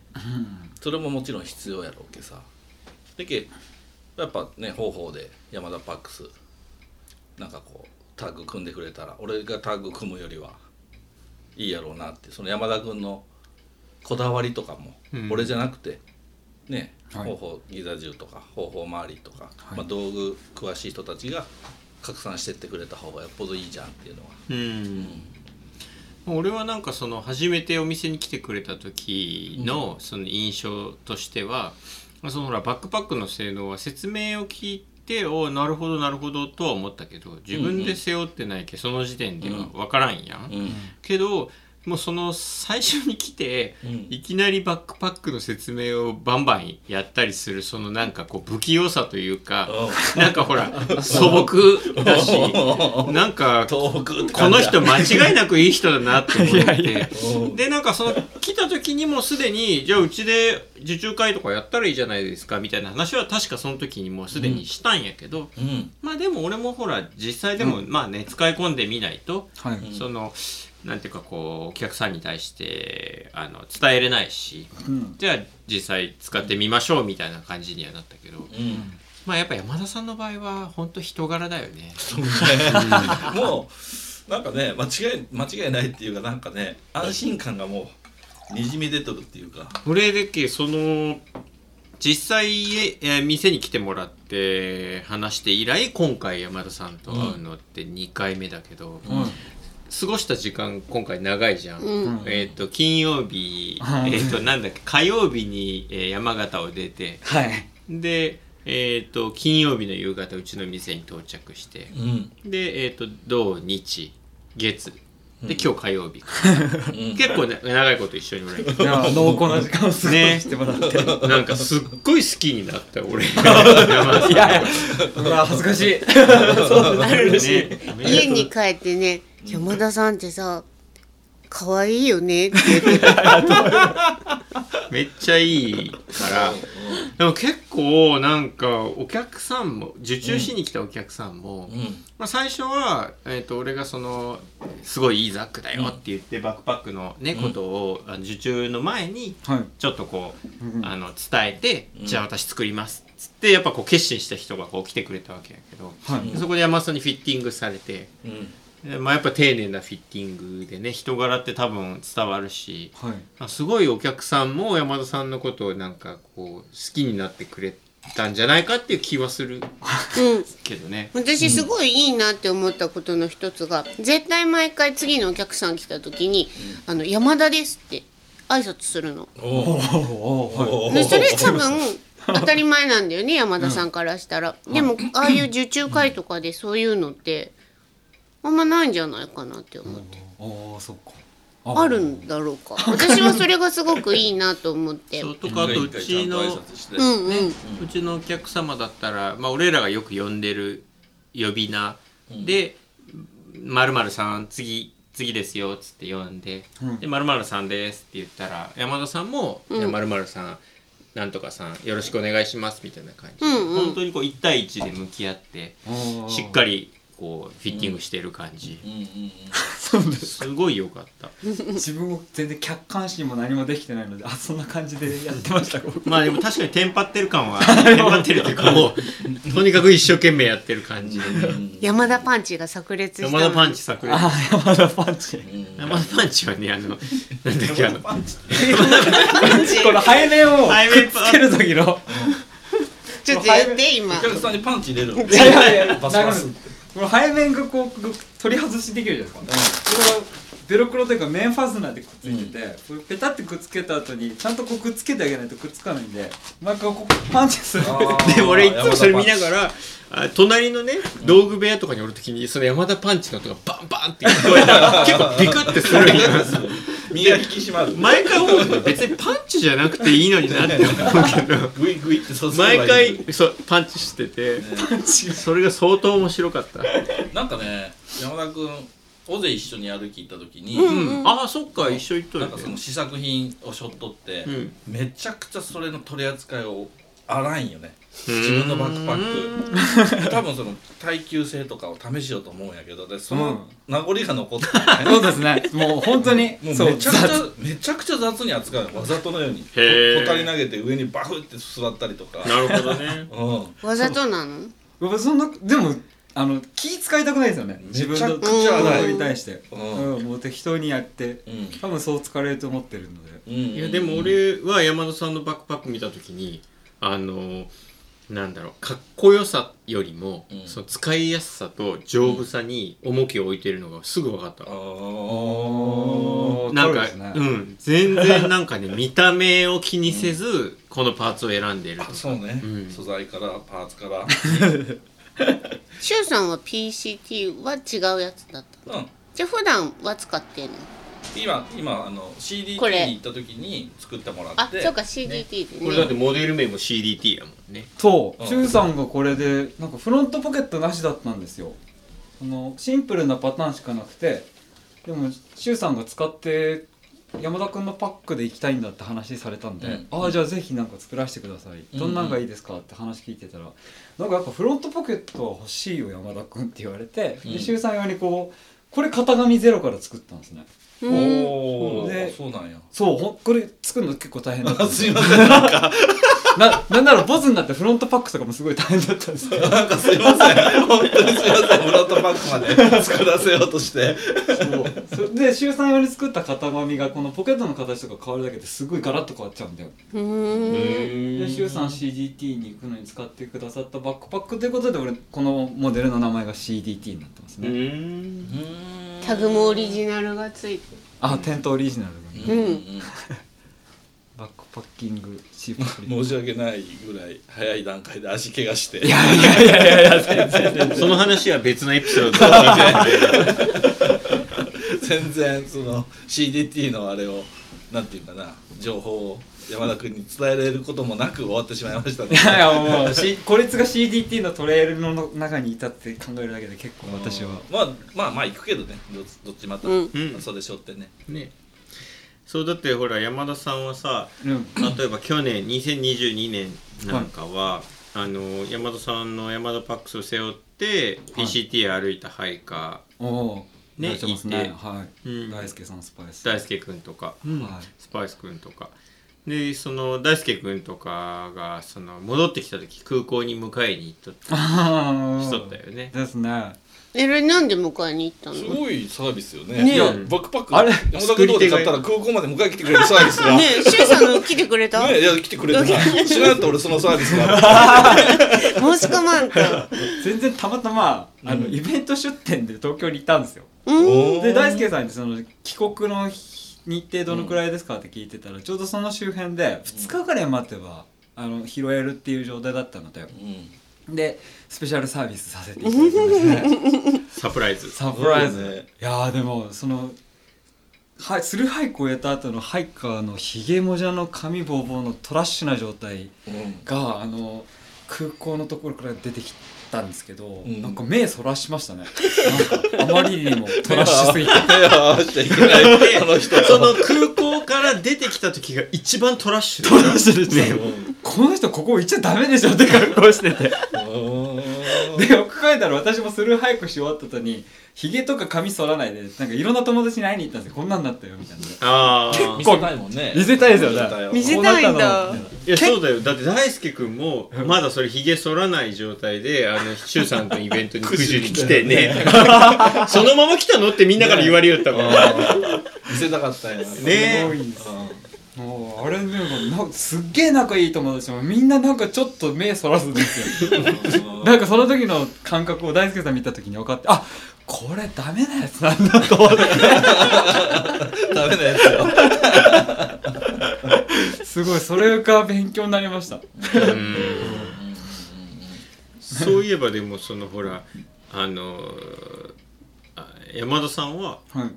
それももちろん必要やろうけさ。でけやっぱね方法で山田パックスなんかこうタッグ組んでくれたら俺がタッグ組むよりはいいやろうなってその山田君のこだわりとかも、うん。俺じゃなくてね、はい方法ギザ銃とか方法周りとか、はい。まあ、道具詳しい人たちが拡散してってくれた方がよっぽどいいじゃんっていうのは、うん。俺はなんかその初めてお店に来てくれた時のその印象としては、まあそのほらバックパックの性能は説明を聞いておなるほどなるほどとは思ったけど自分で背負ってないけその時点では分からんやん、うん。けどもうその最初に来てうん。いきなりバックパックの説明をバンバンやったりするそのなんかこう不器用さというかなんかほら素朴だし なんかこの人間違いなくいい人だなと思って。うんでなんかその来た時にもすでにじゃあうちで受注会とかやったらいいじゃないですかみたいな話は確かその時にもうすでにしたんやけど、うん。まあでも俺もほら実際でもまあね使い込んでみないと、はい、うんそのなんていうかこうお客さんに対してあの伝えれないしうん。じゃあ実際使ってみましょうみたいな感じにはなったけど、うん。まあやっぱ山田さんの場合は本当人柄だよね。もうなんかね間違い間違いないっていうかなんかね安心感がもうにじみ出とるっていうか。これでけその実際えー店に来てもらって話して以来今回山田さんと会うのって2回目だけど、うん過ごした時間今回長いじゃん。うん。えっ、と金曜日、うんえっ、となんだっけ火曜日に、えー山形を出てはい。でえっ、と金曜日の夕方うちの店に到着してうん。でえっ、と土日月で今日火曜日、うん。結構、ね、長いこと一緒におられるいや濃厚な時間を過ごしてもらって、なんかすっごい好きになったよ俺。いやいや 恥ずかしい。あるね。家に帰ってね「山田さんってさ可愛いよね」って。言ってためっちゃいいから。でも結構なんかお客さんも受注しに来たお客さんも、うん。まあ、最初は、えー、と俺がそのすごいいいザックだよって言って、バックパックのね、うん。ことを受注の前にはい。ちょっとこう、うんあの伝えて、うん。じゃあ私作りますつってやっぱこう決心した人がこう来てくれたわけやけど、はい。でそこで山田さんにフィッティングされて、うん。でまあ、やっぱ丁寧なフィッティングでね人柄って多分伝わるしはいあすごいお客さんも山田さんのことをなんかこう好きになってくれたんじゃないかっていう気はするうんけどね。私すごいいいなって思ったことの一つが絶対毎回次のお客さん来た時に「あの山田です」って挨拶するの。おおおおはいでそれ多分当たり前なんだよね山田さんからしたら。でもああいう受注会とかでそういうのってあんまないんじゃないかなって思って。おおそっか。あるんだろうか。私はそれがすごくいいなと思って。そうとかあとうちのうんうん。うちのお客様だったら、まあ、俺らがよく呼んでる呼び名で「まるさん次次ですよ」っつって呼んで。うん「でまるさんです」って言ったら山田さんも「うん。じゃあまるさんなんとかさんよろしくお願いします」みたいな感じで、うんうん。本当にこう1対1で向き合ってしっかりこうフィッティングしてる感じ、す。すごい良かった。自分も全然客観視も何もできてないのであそんな感じでやってました僕 まあでも確かにテンパってる感は テンパってるっていうかもうとにかく一生懸命やってる感じ。でね山田パンチが炸裂した山田パンチ炸裂あ山田パンチ。うん。山田パンチはねあのなんだっけあの。この背面を背面くっつける時の。ちょっとやって今。お客さんにパンチ入れるいやいやいやバスバスこの背面がこう取り外しできるじゃないですか、これはベロクロというか面ファスナーでくっついてて、これペタってくっつけた後にちゃんとこうくっつけてあげないとくっつかないんで毎回こうパンチする。で俺いつもそれ見ながらあ隣のね道具部屋とかにおるときにその山田パンチの音がバンバンって聞こえたら 結構ビクってするんよ身が引き締まる。毎回思うの別にパンチじゃなくていいのになって思うけど。グイグイって毎回そうパンチしてて。それが相当面白かった、なんかね山田君尾瀬一緒に歩き行った時に、うん、ああそっか一緒行っとるなんかその試作品をしょっとって、うん。めちゃくちゃそれの取り扱いを荒いんよね。うん自分のバックパック。多分その耐久性とかを試しようと思うんやけどでその名残が残ってるそうねですね。もう本当にもうそうめちゃくちゃ雑。めちゃくちゃ雑に扱うのわざとのようにほたり投げて上にバフって座ったりとか。なるほどね。うん。わざとなの？僕そんなでもあの気使いたくないですよね。自分のめちゃくちゃこと荒いに対して、ううんんもう適当にやって。うん。多分そう疲れると思ってるので。うん。いやでも俺は山田さんのバックパック見た時にあのなんだろうかっこよさよりも、うん。その使いやすさと丈夫さに重きを置いてるのがすぐ分かったなんか、そうですね。うん。全然なんかね見た目を気にせず、このパーツを選んでるとか。あそうね、うん。素材からパーツから。しゅうさんは PCT は違うやつだったうん。じゃあ普段は使ってんの？今今あの CDT これ。に行った時に作ってもらって。あそうか CDT でこれだってねモデル名も CDT やもんね。そう。うん。シュウさんがこれでなんかフロントポケットなしだったんですよ。あのシンプルなパターンしかなくてでもシュウさんが使って山田君のパックで行きたいんだって話されたんで、うん。ああじゃあぜひなんか作らせてください、どんなんがいいですかって話聞いてたらなんかやっぱフロントポケットは欲しいよ山田君って言われて、うん。でシュウさん用にこうこれ型紙ゼロから作ったんですね。うんおおでそうなんや。そうこれ作るの結構大変だった。んですすいませんなんか。ななんならボツになってフロントパックとかもすごい大変だったんですよなんかすいません。本当にすいません。フロントパックまで 作らせようとして。そう。そで週3用に作った型紙がこのポケットの形とか変わるだけですごいガラッと変わっちゃうんだよ。で週 3CDT に行くのに使ってくださったバックパックということで俺このモデルの名前が CDT になってますうね、んタグもオリジナルがついてあ店頭オリジナルがね、うん。バックパッキングシープ申し訳ないぐらい早い段階で足怪我して。いやいやいやいやいや全然全然。その話は別のエピソードで。全然その CDT のあれをなんていうかな情報を山田君に伝えられることもなく終わってしまいましたねいやいやもう、こいつが CDT のトレイルの中にいたって考えるだけで結構。私は。まあまあまあ行くけどね。どっどっちまた、うん。うん。それしょってね。ね。そうだってほら山田さんはさうん。例えば去年2022年なんかは、あの山田さんの山田パックスを背負ってはい。PCT 歩いたハイカおおねねてますいて。ねはい、うん。大輔さんスパイス。ー大輔君とか、はい。スパイス君とかでその大輔君とかがその戻ってきた時空港に迎えに行っとったあしとったよね。ですね。えれなんで迎えに行ったの？すごいサービスよね。ねえ。いやバックパックあれ？山田君で買ったら空港まで迎え来てくれるサービスが。ねえシュウさんの来てくれた？ねいや来てくれてない。知らんやったら俺そのサービスが。申し込まんと全然たまたまあの、うん。イベント出店で東京に行ったんですよ。で大輔さんにその帰国の日程どのくらいですかって聞いてたら、ちょうどその周辺で2日ぐらい待てばあの拾えるっていう状態だったのでうん。でスペシャルサービスさせていただきましたね。サプライズ。サプライズ、ね。いやーでもそのはい、スルーハイクを終えた後のハイカーのひげもじゃの髪ボーボーのトラッシュな状態うん。があの空港のところから出てきたんですけど、ん。なんか目そらしましたね。なんかあまりにもトラッシュすぎて。手を合わせちゃいけないあの人とその空港から出てきた時が一番トラッシュトラッシュですね。うん。この人ここ行っちゃダメでしょって格好してて。うんでよく考えたら私もスルーハイクし終わった後にひげとか髪剃らないでなんかいろんな友達に会いに行ったんですよ。こんなんなったよみたいな。ああ見せたいもんね。見せたいですよね見せたいんだ。いやそうだよ。だって大輔君もまだそれひげ剃らない状態であの周さんのイベントに九十に来てね。そのまま来たのってみんなから言われよったもん。見せたかったよ。ねすごいんですもうあれねなんかすっげえ仲いい友達もみんななんかちょっと目そらすんですよ。なんかその時の感覚を大輔さん見た時に分かってあこれダメなやつなんだと思って。ダメなやつよ。すごいそれが勉強になりました。うん。そういえばでもそのほらあのあ山田さんははい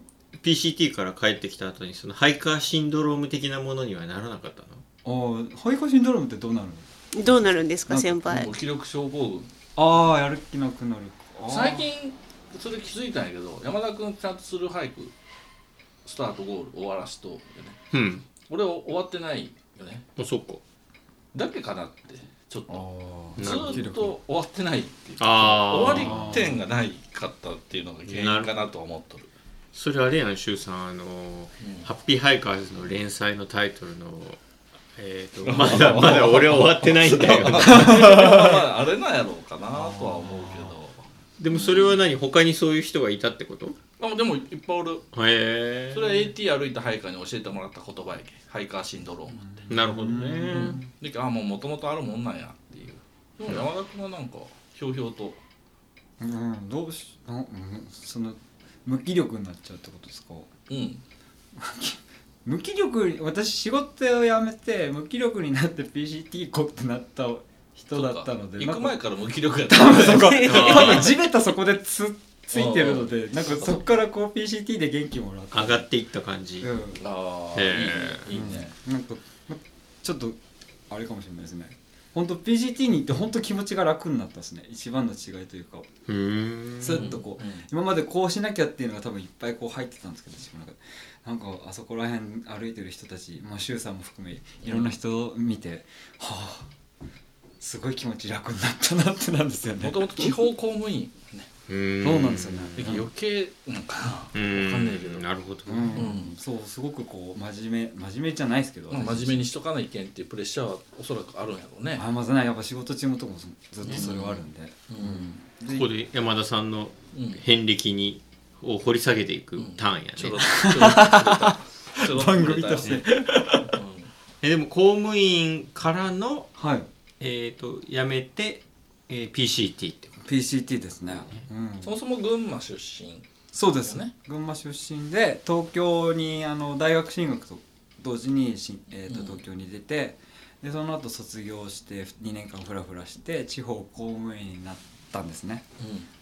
PCT から帰ってきた後にそのハイカーシンドローム的なものにはならなかったの？ああハイカーシンドロームってどうなるのどうなるんですか先輩？無気力症候群ああやる気なくなる。最近それ気づいたんやけど山田君ちゃんとする俳句スタートゴール終わらしとよね。うん。俺は終わってないよね。あそっか。だけかなってちょっあとーずーっと終わってないっていう終わり点がないかったっていうのが原因かなとは思っとるそれあれやん周さんあの、ハッピーハイカーズの連載のタイトルのえー、とまだまだ俺は終わってないんだよ。まああれなんやろうかなとは思うけどでもそれは何他にそういう人がいたってことあでもいっぱいおるへえそれは AT 歩いたハイカーに教えてもらった言葉やけハイカーシンドロームってなるほどねであもうもともとあるもんなんやっていうでも山田君はなんかひょうひょうとうんどうしなうんその無気力になっちゃうってことですか？うん。無気力私仕事を辞めて無気力になって PCT 行こうってなった人だったので行く前かから無気力やった。多分そこ 多分地べたそこでつついてるのでなんかそこからこう PCT で元気もらって。上がっていった感じ、うん。ああいいへね。ーいいね。なんかまちょっとあれかもしれないですね本当 PCT に行って本当気持ちが楽になったですね。一番の違いというか。スッとこう、うん。今までこうしなきゃっていうのが多分いっぱいこう入ってたんですけど自分の中で。なんかあそこら辺歩いてる人たちまあ周さんも含めいろんな人を見て、はあすごい気持ち楽になったなってなんですよね。もともと地方公務員ねそうなんですよね。で余計なんかな。かんないけど。なるほどね、うん、うん。そうすごくこう真面目真面目じゃないですけど、まあ真面目にしとかないけんっていうプレッシャーはおそらくあるんやろうね。あまずないやっぱ仕事中もともずっとそれはあるんで、うん。でここで山田さんのうん。遍歴にを掘り下げていくターンやね、ちょろっとちょろっと触れたちょろっと番組として。えでも公務員からのはい。えっ、と辞めて、えー PCT ってこ PCT ですね、うん。そもそも群馬出身。そうです。ねね。群馬出身で東京にあの大学進学と同時にし、えーとうん。東京に出てでその後卒業して2年間フラフラして地方公務員になったんですね。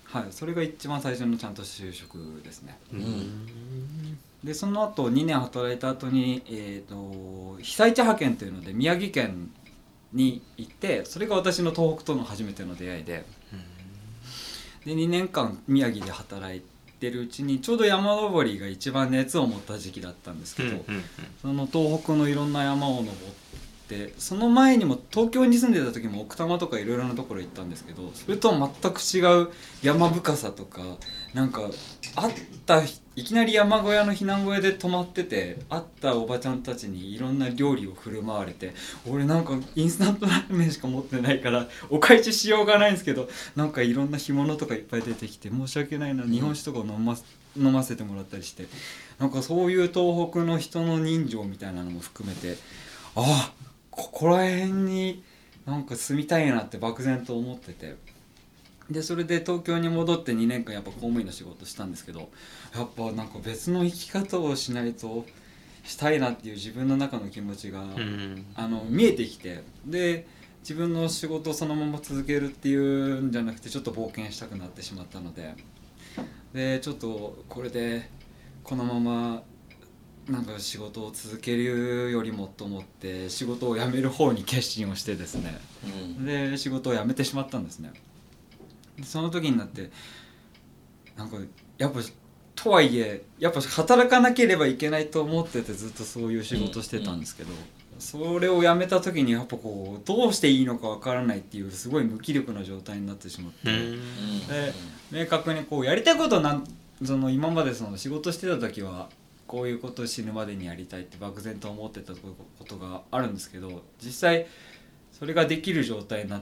はい。それが一番最初のちゃんと就職ですね。と、うん。でその後2年働いた後に、えー、と被災地派遣というので宮城県に行ってそれが私の東北との初めての出会いでで2年間宮城で働いてるうちにちょうど山登りが一番熱を持った時期だったんですけど、その東北のいろんな山を登ってその前にも東京に住んでた時も奥多摩とかいろいろなところ行ったんですけどそれとは全く違う山深さとかなんか会ったいきなり山小屋の避難小屋で泊まってて会ったおばちゃんたちにいろんな料理を振る舞われて俺なんかインスタントラーメンしか持ってないからお返ししようがないんですけどなんかいろんな干物とかいっぱい出てきて申し訳ないな日本酒とかを飲ま飲ませてもらったりしてなんかそういう東北の人の人情みたいなのも含めてあここら辺になんか住みたいなって漠然と思ってて。でそれで東京に戻って2年間やっぱ公務員の仕事したんですけどやっぱなんか別の生き方をしないとしたいなっていう自分の中の気持ちが、うん。あの見えてきて。で自分の仕事をそのまま続けるっていうんじゃなくてちょっと冒険したくなってしまったので。でちょっとこれでこのままなんか仕事を続けるよりもと思って仕事を辞める方に決心をしてですね。うん。で仕事を辞めてしまったんですね。でその時になってなんかやっぱとはいえやっぱ働かなければいけないと思っててずっとそういう仕事してたんですけど、それを辞めた時にやっぱこうどうしていいのかわからないっていうすごい無気力な状態になってしまって、うんで明確にこうやりたいことなんその今までその仕事してた時はこういうことを死ぬまでにやりたいって漠然と思ってたことがあるんですけど実際それができる状態になっ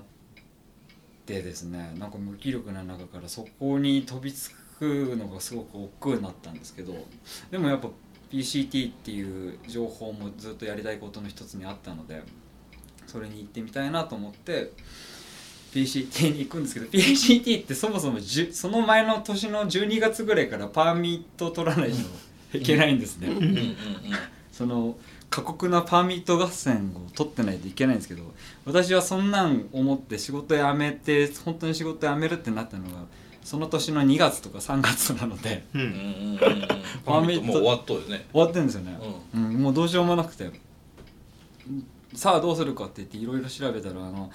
てですねなんか無気力な中からそこに飛びつくのがすごく億劫になったんですけどでもやっぱ PCT っていう情報もずっとやりたいことの一つにあったのでそれに行ってみたいなと思って PCT に行くんですけど PCT ってそもそもじその前の年の12月ぐらいからパーミット取らないといけないんですね。うん。うんうんその過酷なパーミット合戦を取ってないといけないんですけど私はそんなん思って仕事辞めて本当に仕事辞めるってなったのがその年の2月とか3月なのでううん。んうんうんうんパーミットもう終わっとるよね。終わってるんですよね、うんもうどうしようもなくてさあどうするかって言っていろいろ調べたらあの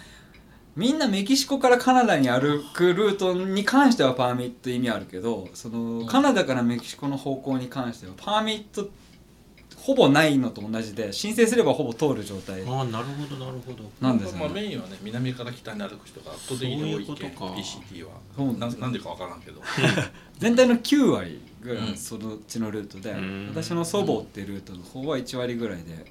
みんなメキシコからカナダに歩くルートに関してはパーミット意味あるけどそのカナダからメキシコの方向に関してはパーミットほぼないのと同じで申請すればほぼ通る状態ああなるほどなるほど。なんですよまあ、ね。メインはね南から北に歩く人が圧倒的に多いけんそういうことか。PCT は。そうななんでかわからんけど。全体の9割ぐらうん。いそっちのルートで、うん。私の祖母っていうルートの方は1割ぐらいで、うん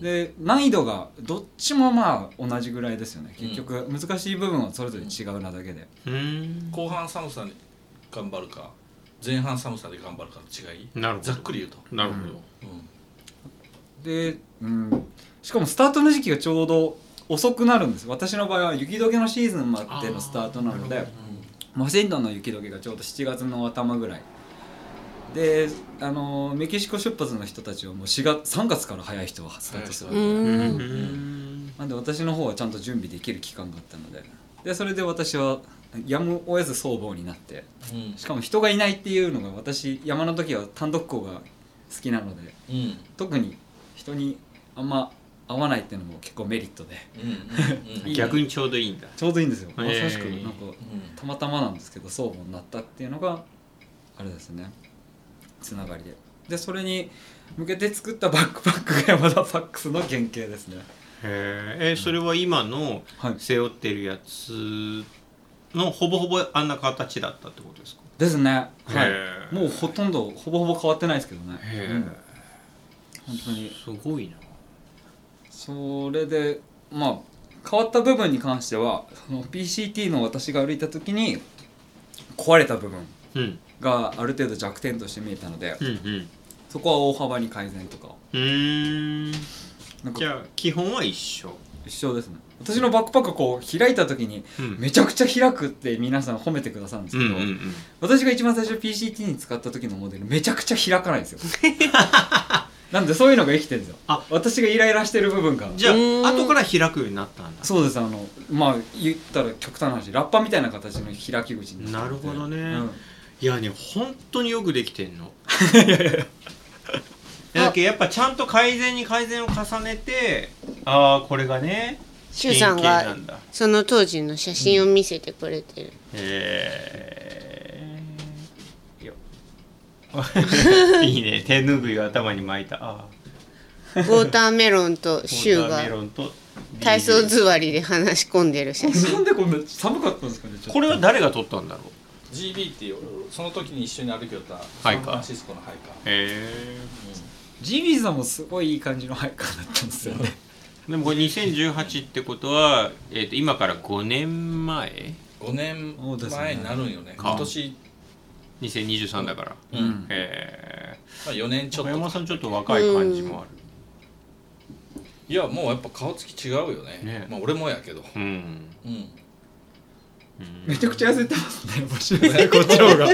で難易度がどっちもまあ同じぐらいですよね。結局難しい部分はそれぞれ違うなだけで、うん。後半寒さに頑張るか前半寒さで頑張るかの違いなるほど。ざっくり言うと、なるほど。うん。で、うん、しかもスタートの時期がちょうど遅くなるんです。私の場合は雪解けのシーズンもあってのスタートなのでワシントンの雪解けがちょうど7月の頭ぐらいであのメキシコ出発の人たちはもう4月3月から早い人はスタートするわうけで、なんで私の方はちゃんと準備できる期間があったので。でそれで私はやむを得ず僧帽になってうん。しかも人がいないっていうのが私山の時は単独行が好きなのでうん。特に人にあんま会わないっていうのも結構メリットで。うん逆にちょうどいいんだ。ちょうどいいんですよ。まさしくなんかたまたまなんですけど僧帽になったっていうのがあれですねつながりで。でそれに向けて作ったバックパックが山田パックスの原型ですね。へええそれは今のはい。背負ってるやつのほぼほぼあんな形だったってことですか？ですね。はい。もうほとんどほぼほぼ変わってないですけどね。へうん。本当に。えすごいな。それでまあ変わった部分に関してはその PCT の私が歩いた時に壊れた部分。うんがある程度弱点として見えたのでうんうんそこは大幅に改善とか。うーん。なんかじゃあ基本は一緒。一緒ですね。私のバックパックこう開いた時にうん。めちゃくちゃ開くって皆さん褒めてくださるんですけど、私が一番最初 PCT に使った時のモデルめちゃくちゃ開かないんですよ。なんでそういうのが生きてるんですよ。あ。私がイライラしてる部分が。じゃうーん。あ後から開くようになったんだ。そうです。あのまあ言ったら極端な話ラッパみたいな形の開き口になるほどね。うんいやね本当によくできてんの。いやいやいやだけどやっぱちゃんと改善に改善を重ねてああこれがねシュウさんがその当時の写真を見せてくれてる、へえよ。いいね。手ぬぐいを頭に巻いた。あウォーターメロンとシューが体操座りで話し込んでる写真。なんでこんな寒かったんですかねこれは誰が撮ったんだろ GB っていうその時に一緒に歩きよったハサイカー。ンフランシスコのハイカー、へジビーさんもすごいいい感じのハイカーだったんですよね。え でもこれ2018ってことは、えー、と今から5年前？5年前になるんよね。か。今年、2023だから、うん。へまあ、4年ちょっとえ山さんちょっと若い感じもある。いやもうやっぱ顔つき違うよね。ね。まあ、俺もやけど、うん、うん、めちゃくちゃ痩せてますね。募集してこっちの方が。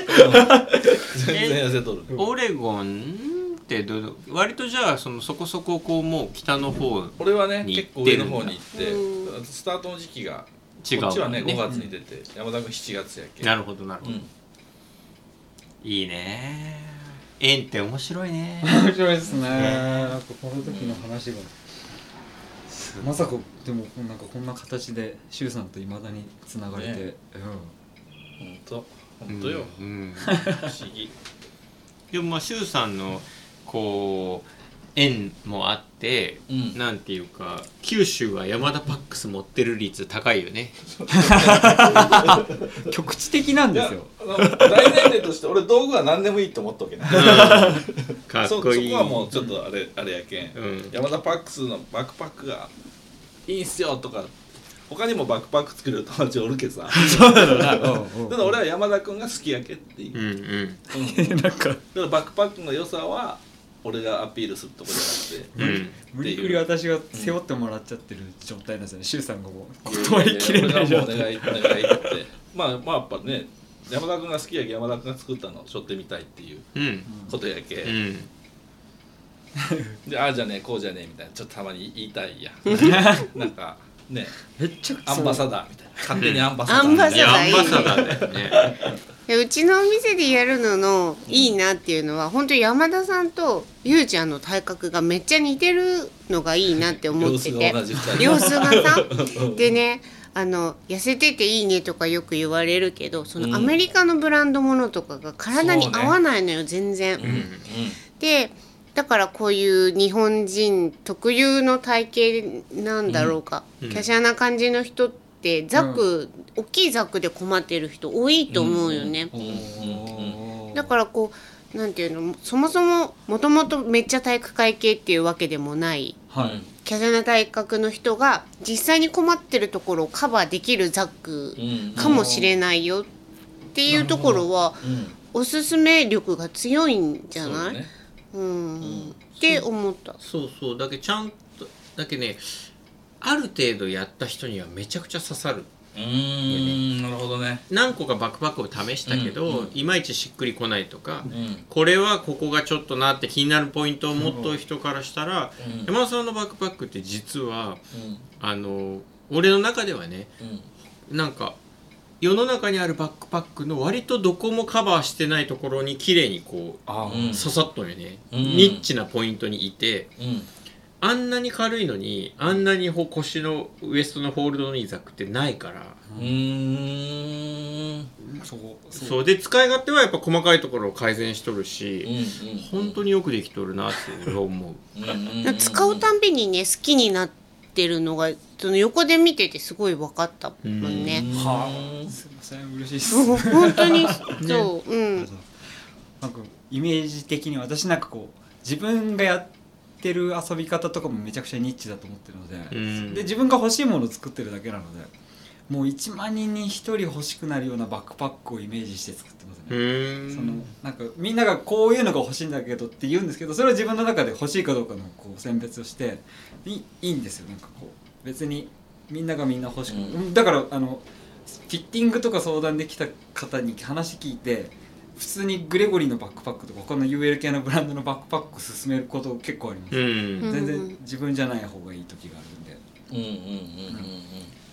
全然痩せとるオレゴンってどう割とじゃあそのそこそここうもう北の方俺はねに結構行ってるんだ。上の方に行ってうスタートの時期が違うこっちはねもん5月に出て、山田君7月やけ。なるほどなるほど、うん。いいね。縁って面白いね。面白いですね。なんかこの時の話がまさかでもなんかこんな形で周さんといまだにつながれて、ね。本当本当？よ、うん。うん。不思議。でもまあ周さんのこう縁もあって、うん。なんていうか九州は山田パックス持ってる率高いよね。うん、局地的なんですよ。大前提として俺道具は何でもいいと思っとけね。かっそこいい。そこはもうちょっとあれあれやけん、うん。山田パックスのバックパックがいいんすよとか他にもバックパック作れる友達おるけどさ。そうだろうな うんただ俺は山田君が好きやけっていう、うんうん。うんだからバックパックの良さは俺がアピールするとこじゃなくてうん。無理くり私が背負ってもらっちゃってる状態なんですよね。周さんがもう断りきれない俺状態。がもうお願いお願いってまあまあやっぱね山田君が好きやけ山田君が作ったのを背負ってみたいっていううん。ことやけ、うん。でああじゃねえこうじゃねえみたいなちょっとたまに言いたいや なんかね。めっちゃアンバサダーみたいな。勝手にアンバサダー。アンバサダーいいね。ンバサダーだよね。でうちのお店でやるののいいなっていうのは本当山田さんとゆうちゃんの体格がめっちゃ似てるのがいいなって思ってて。様子がさ でねあの痩せてていいねとかよく言われるけどそうん。のアメリカのブランドものとかが体に合わないのよ、全然。うんうん。でだからこういう日本人特有の体型なんだろうか、うん。華奢な感じの人ってザック、大きいザックで困ってる人多いと思うよね。うん。だからこうなん。ていうのそもそももともとめっちゃ体育会系っていうわけでもないはい華奢な体格の人が実際に困ってるところをカバーできるザックうん。かもしれないよっていうところはうん。おすすめ力が強いん。じゃないうねうん、ん。って思った。そうそうだけちゃん。とだけねある程度やった人にはめちゃくちゃ刺さる。うーんなるほどね。何個かバックパックを試したけど、うん。うんいまいちしっくりこないとか、うん。これはここがちょっとなって気になるポイントを持っとる人からしたら、うん。山田さんのバックパックって実はうん。あの俺の中ではねうん。なんか世の中にあるバックパックの割とどこもカバーしてないところに綺麗にこうあうん刺さっとるよね、うん。ニッチなポイントにいてうんあんなに軽いのにあんなにほ腰のウエストのホールドのいいザックってないから。うーん。そうで使い勝手はやっぱ細かいところを改善しとるうんし、うん。本当によくできとるなって思う。使うたんびにね好きになってるのがその横で見ててすごい分かったもんね。はあ。すいません嬉しいです。本当にそう、うん。なんかイメージ的に私なんかこう自分がやってる遊び方とかもめちゃくちゃニッチだと思ってるので,、うん。で自分が欲しいものを作ってるだけなのでもう1万人に1人欲しくなるようなバックパックをイメージして作ってますうね、そのなんかみんながこういうのが欲しいんだけどって言うんですけどそれは自分の中で欲しいかどうかのこう選別をしていいいんですよ。なんかこう別にみんながみんな欲しく、うん。だからあのフィッティングとか相談できた方に話聞いて普通にグレゴリーのバックパックとか他の UL 系のブランドのバックパック勧めること結構あります、うん。うん全然自分じゃない方がいい時があるんで。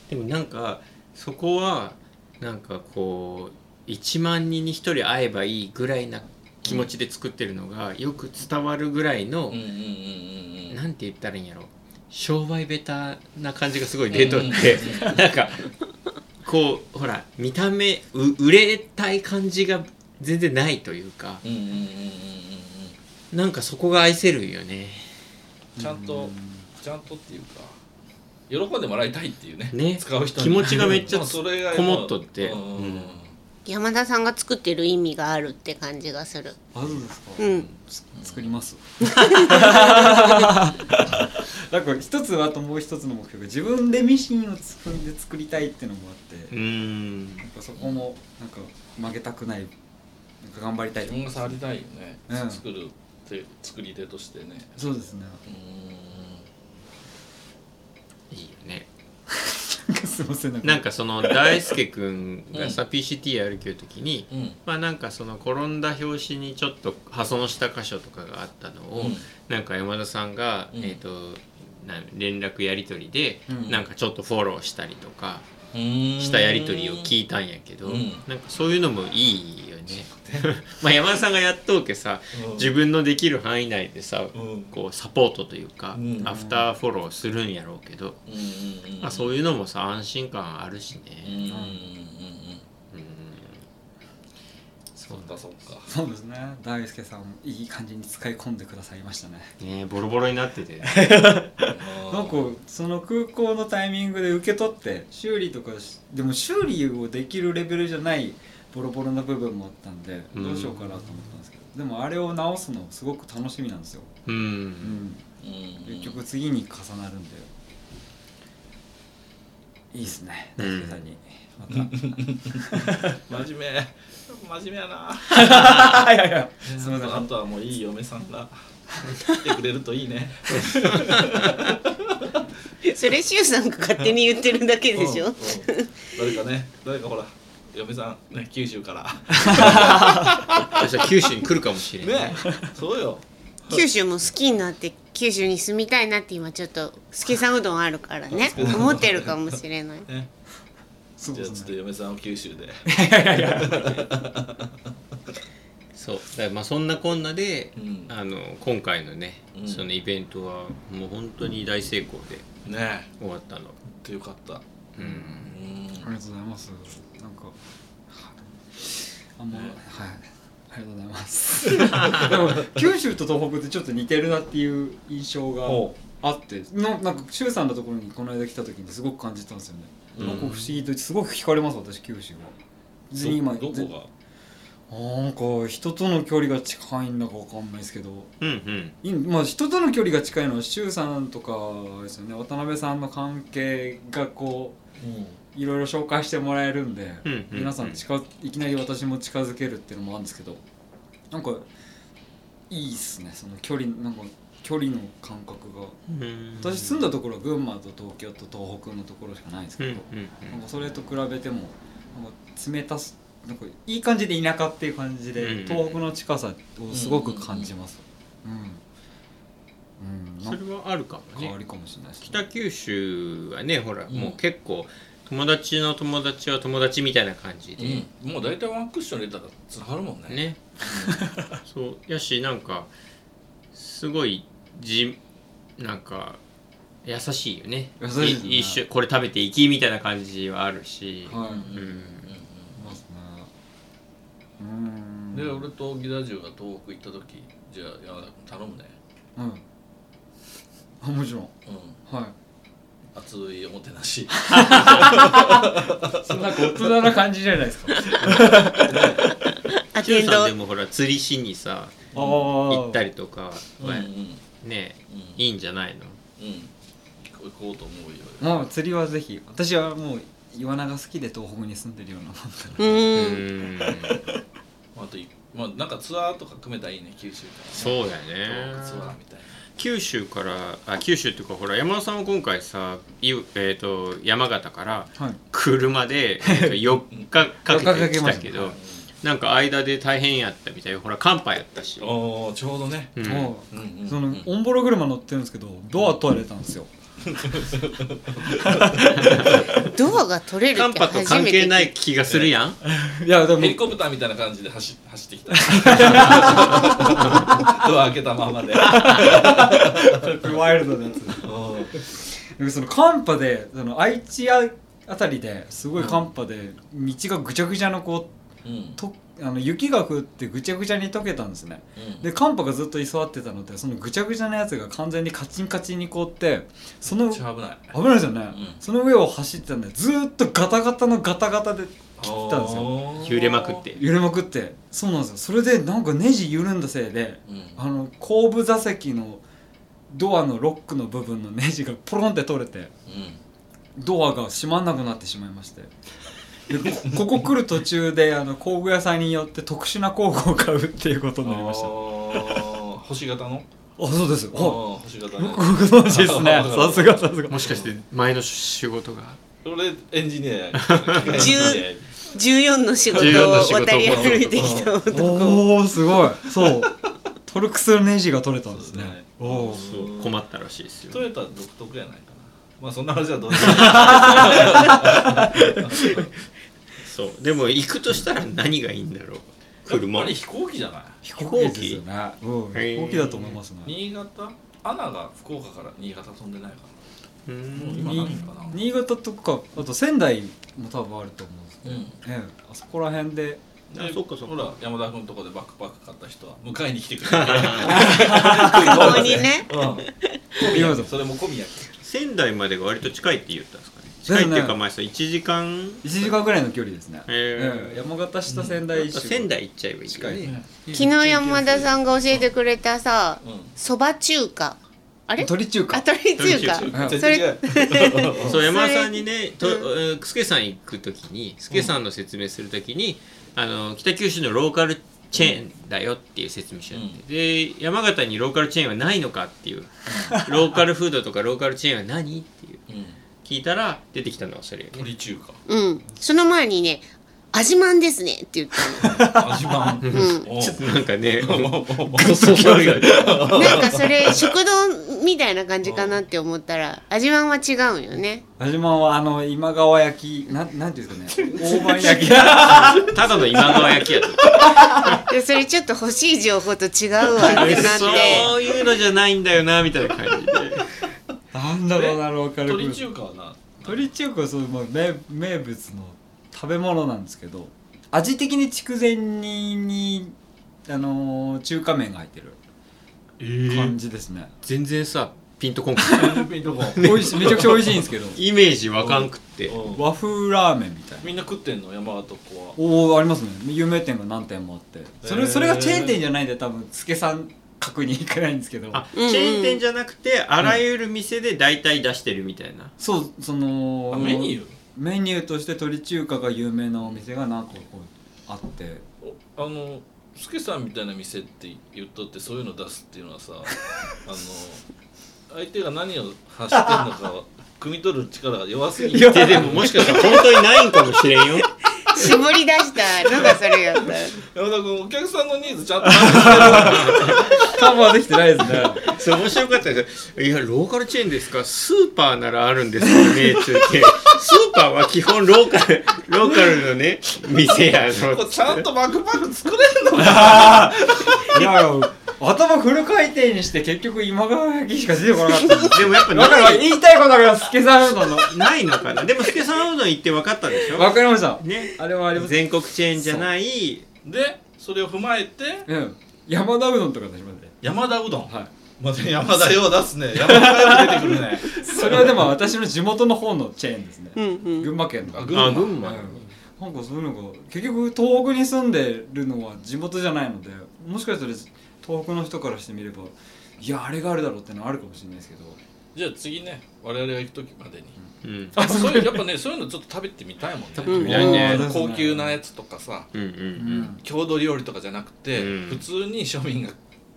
でもなんかそこはなんかこう1万人に1人会えばいいぐらいな気持ちで作ってるのがよく伝わるぐらいのうんうんうんうん。うんうんなんて言ったらいいんやろ。商売ベタな感じがすごい出とって。なんかこうほら見た目う売れたい感じが全然ないというかうんうんうんうんうんうん。なんかそこが愛せるよね。ちゃんとちゃんとっていうか喜んでもらいたいっていうねね。使う人に。気持ちがめっちゃもう それがこもっとって。うんうん山田さんが作ってる意味があるって感じがする。あそうですか、うん。つ作ります？なんか一つあともう一つの目標。が自分でミシンを作んで作りたいっていうのもあって、うーん。なんかそこもなんか曲げたくない頑張りたい自分が触りたいよね、うん。作るって作り手としてね。そうですね。ういいよね。なんかすいませんなんか。なんかその大輔くんがさ、PCT やるける時にうん。まあなんかその転んだ拍子にちょっと破損した箇所とかがあったのを、うん。なんか山田さんが、うん。えっ、とな連絡やり取りで、うん。なんかちょっとフォローしたりとかしたやり取りを聞いたんやけど、うん。なんかそういうのもいいよね。まあ山田さんがやっとうけさ、うん。自分のできる範囲内でさ、うん。こうサポートというか、うんアフターフォローするんやろうけど、うんうんうんまあ、そういうのもさ安心感あるしね。うんうんうんうんうん。そっかそっか。そうです。ね。大輔さんいい感じに使い込んでくださいましたね。ねボロボロになってて。なんかその空港のタイミングで受け取って修理とかしでも修理をできるレベルじゃないボロボロな部分もあったんでうん。どうしようかなと思ったんですけど、でもあれを直すのすごく楽しみなんですよ、ううん。ん、うん結局次に重なるんで。いいですね大輔さんに、また。真面目。真面目やな。いやいやすみません。あとはもういい嫁さんが来てくれるといいね。それシュウさんが勝手に言ってるだけでしょ、うんうん。誰かね誰かほら嫁さんね九州から。九州に来るかもしれない、ねそうよ。九州も好きになって九州に住みたいなって今ちょっと助さんうどんあるからね。思ってるかもしれない。ね。じゃあちょっと嫁さんを九州で。そう。だからまあそんなこんなで、うん。あの今回のね、うん。そのイベントはもう本当に大成功でね終わったの。ってよかった。うん。うん。ありがとうございますあもう、ねはいありがとうございます。九州と東北ってちょっと似てるなっていう印象がほあってのなんか周さんのところにこの間来た時にすごく感じたんですよね、うん。なんか不思議とすごく惹かれます私九州は。別に今ぜどこが？なんか人との距離が近いんだかわかんないですけど。うんうん。いまあ人との距離が近いのは周さんとかですよね。渡辺さんの関係がこういろいろ紹介してもらえるんで、うんうん。うん皆さん近いきなり私も近づけるっていうのもあるんですけどなんかいいっすね。その距離なんか距離の感覚が。うん。私住んだところは群馬と東京と東北のところしかないんですうんけど、うんうんなんかそれと比べてもなんか冷たすなんかいい感じで田舎っていう感じで、うん。東北の近さをすごく感じます。うん、うん。それはあるかもね。変わりかもしれないですね。北九州はねほら、うん。もう結構友達の友達は友達みたいな感じで、うん。もう大体ワンクッション入れたらつながるもんね。ね。そう。やしなんかすごいじなんか優しいよね。優しいね。い一緒これ食べていきみたいな感じはあるし、はい、うん。うんいますねうん。で俺とギダジュが東北行った時じゃあ山田君頼むね。うん。あもちろん。うん。はい熱いおもてなし。そんなんか大人な感じじゃないですか。アテンド。ーさんでもほら釣りしにさああ行ったりとかうんうんねうん。いいんじゃないの？うん。行こうと思うよ。まあ釣りはぜひ。私はもう岩永好きで東北に住んでるようなもんだううーんん。あといまあなんかツアーとか組めたらいいね九州からね。そうやね。東北ツアーみたいな九州からあ九州っていうかほら山田さんは今回さいえー、と山形からはい。車で、えーと4日かけ4日かてけましたけどなんか間で大変やったみたいほら寒波やったし、おおちょうどね。うん。そのオンボロ車乗ってるんですけどドア取られたんですよドアが取れるって初めて聞いた。係ない気がするやん、いやでも。ヘリコプターみたいな感じで走走ってきた。ドア開けたままで。ワイルドなやつ。でもその寒波でその愛知ああたりですごい寒波で道がぐちゃぐちゃのこううん。とあの雪が降ってぐちゃぐちゃに溶けたんですね。うん。で寒波がずっと居座ってたのでそのぐちゃぐちゃなやつが完全にカチンカチンに凍ってその危ない。危ないですよね、ん。その上を走ってたんでずーっとガタガタのガタガタで切ったんですよ。よ揺れまくって。揺れまくって。そうなんですよ。それでなんかネジ緩んだせいでうん。あの後部座席のドアのロックの部分のネジがポロンって取れてうん。ドアが閉まんなくなってしまいまして。でこ ここ来る途中であの工具屋さんによって特殊な工具を買うっていうことになりました。ああー星型の？そうです。あ星型ね。よくご存知ですね。さすがさすが。もしかして前の仕事が？俺エンジニアや。14の仕事14の仕事を渡り歩いてきた男。おおすごい。そう。トルクスのネジが取れたんですね。ですね。おおそう。困ったらしいですよ。トヨタ独特やないかな。まあそんな話はどうでもいい そう。でも行くとしたら何がいいんだろう。車。やっぱり飛行機じゃない？飛行機ですよね。うん。へー飛行機だと思いますね。新潟？アナが福岡から新潟飛んでないかうな、ん今ないかな？新潟とかあと仙台も多分あると思うんですけど、うん。ええ。あそこら辺で。あそっかそっか。ほら山田君のとこでバックパック買った人は迎えに来てくれる。ここにね。うん。それも込みやけ仙台までが割と近いって言ったんですか？近いっていうかまあそう1時間。1時間ぐらいの距離ですね、山形市と仙台市、仙台行っちゃえばいい近昨日山田さんが教えてくれたさうん。そば中華。あれ？鳥中華。あ鳥中華。それ そう山田さんにねとうえー助さん行く時に助さんの説明する時に、あの北九州のローカルチェーンだよっていう説明書で山形にローカルチェーンはないのかっていう。ローカルフードとかローカルチェーンは何っていう。うん聞いたら出てきたのはそれ鳥中華。うん。その前にね味まんですねって言ったの。味まん。ちょっとなんかねなんかそれ食堂みたいな感じかなって思ったら味まんは違う。んよね味まんはあの今川焼きなんなんていう。んですかね大判焼きただの今川焼きやとでそれちょっと欲しい情報と違う。わってなってそう。いう。のじゃないんだよなみたいな感じでなんだろうなローカルフード鳥中華はな鳥中華はそう、まあ、名名物の食べ物なんですけど味的に筑前煮に、あのー中華麺が入ってるえ感じですね、全然さピンとこんくてピンとこ 美味しいめちゃくちゃ美味しいんですけど。イメージわかんくって。うん。和風ラーメンみたいな。みんな食ってんの？山形っ子は。おおありますね。有名店が何店もあって。それ,、それがチェーン店じゃないんで多分助さん確認いかないんですけど。あチェーン店じゃなくてあらゆる店で大体出してるみたいな。そうそのあメニュー？メニューとして鳥中華が有名なお店が何個こうあって。おあの助さんみたいな店って言っとってそういうの出すっていうのはさ あの相手が何を発してんのかを汲み取る力が弱すぎいやででももしかしたら本当にないんかもしれんよ 絞り出したのがそれやった。山田君お客さんのニーズちゃんとカバーできてないですね。そう面白かったですいやローカルチェーンですか？スーパーならあるんですよねつって。スーパーは基本ローカルローカルのね店やして。るろこれちゃんとバックパック作れんのか いやいや頭フル回転にして結局今川焼きしか出てこなかったんですでもやっぱだからない言いたいことが助さんうどんのないのかな。でも助さんうどん行って分かったでしょ？わかりました。ね。あれはあります。全国チェーンじゃない。でそれを踏まえて？うん。山田うどんとか出しますね。山田うどん？はい。また山田よう出すね。山田がよく出てくるね。それはでも私の地元の方のチェーンですね。うんうん。群馬県のあ群馬あ群馬。うん。なんかそういうのが結局東北に住んでるのは地元じゃないのでもしかしたら東北の人からしてみればいやあれがあるだろうってのはあるかもしれないですけど。じゃあ次ね我々が行く時までに。うん。あそういうやっぱねそういうのちょっと食べてみたいもんね。ね。うん高級なやつとかさうんうんうん。郷土料理とかじゃなくて、うん。普通に庶民が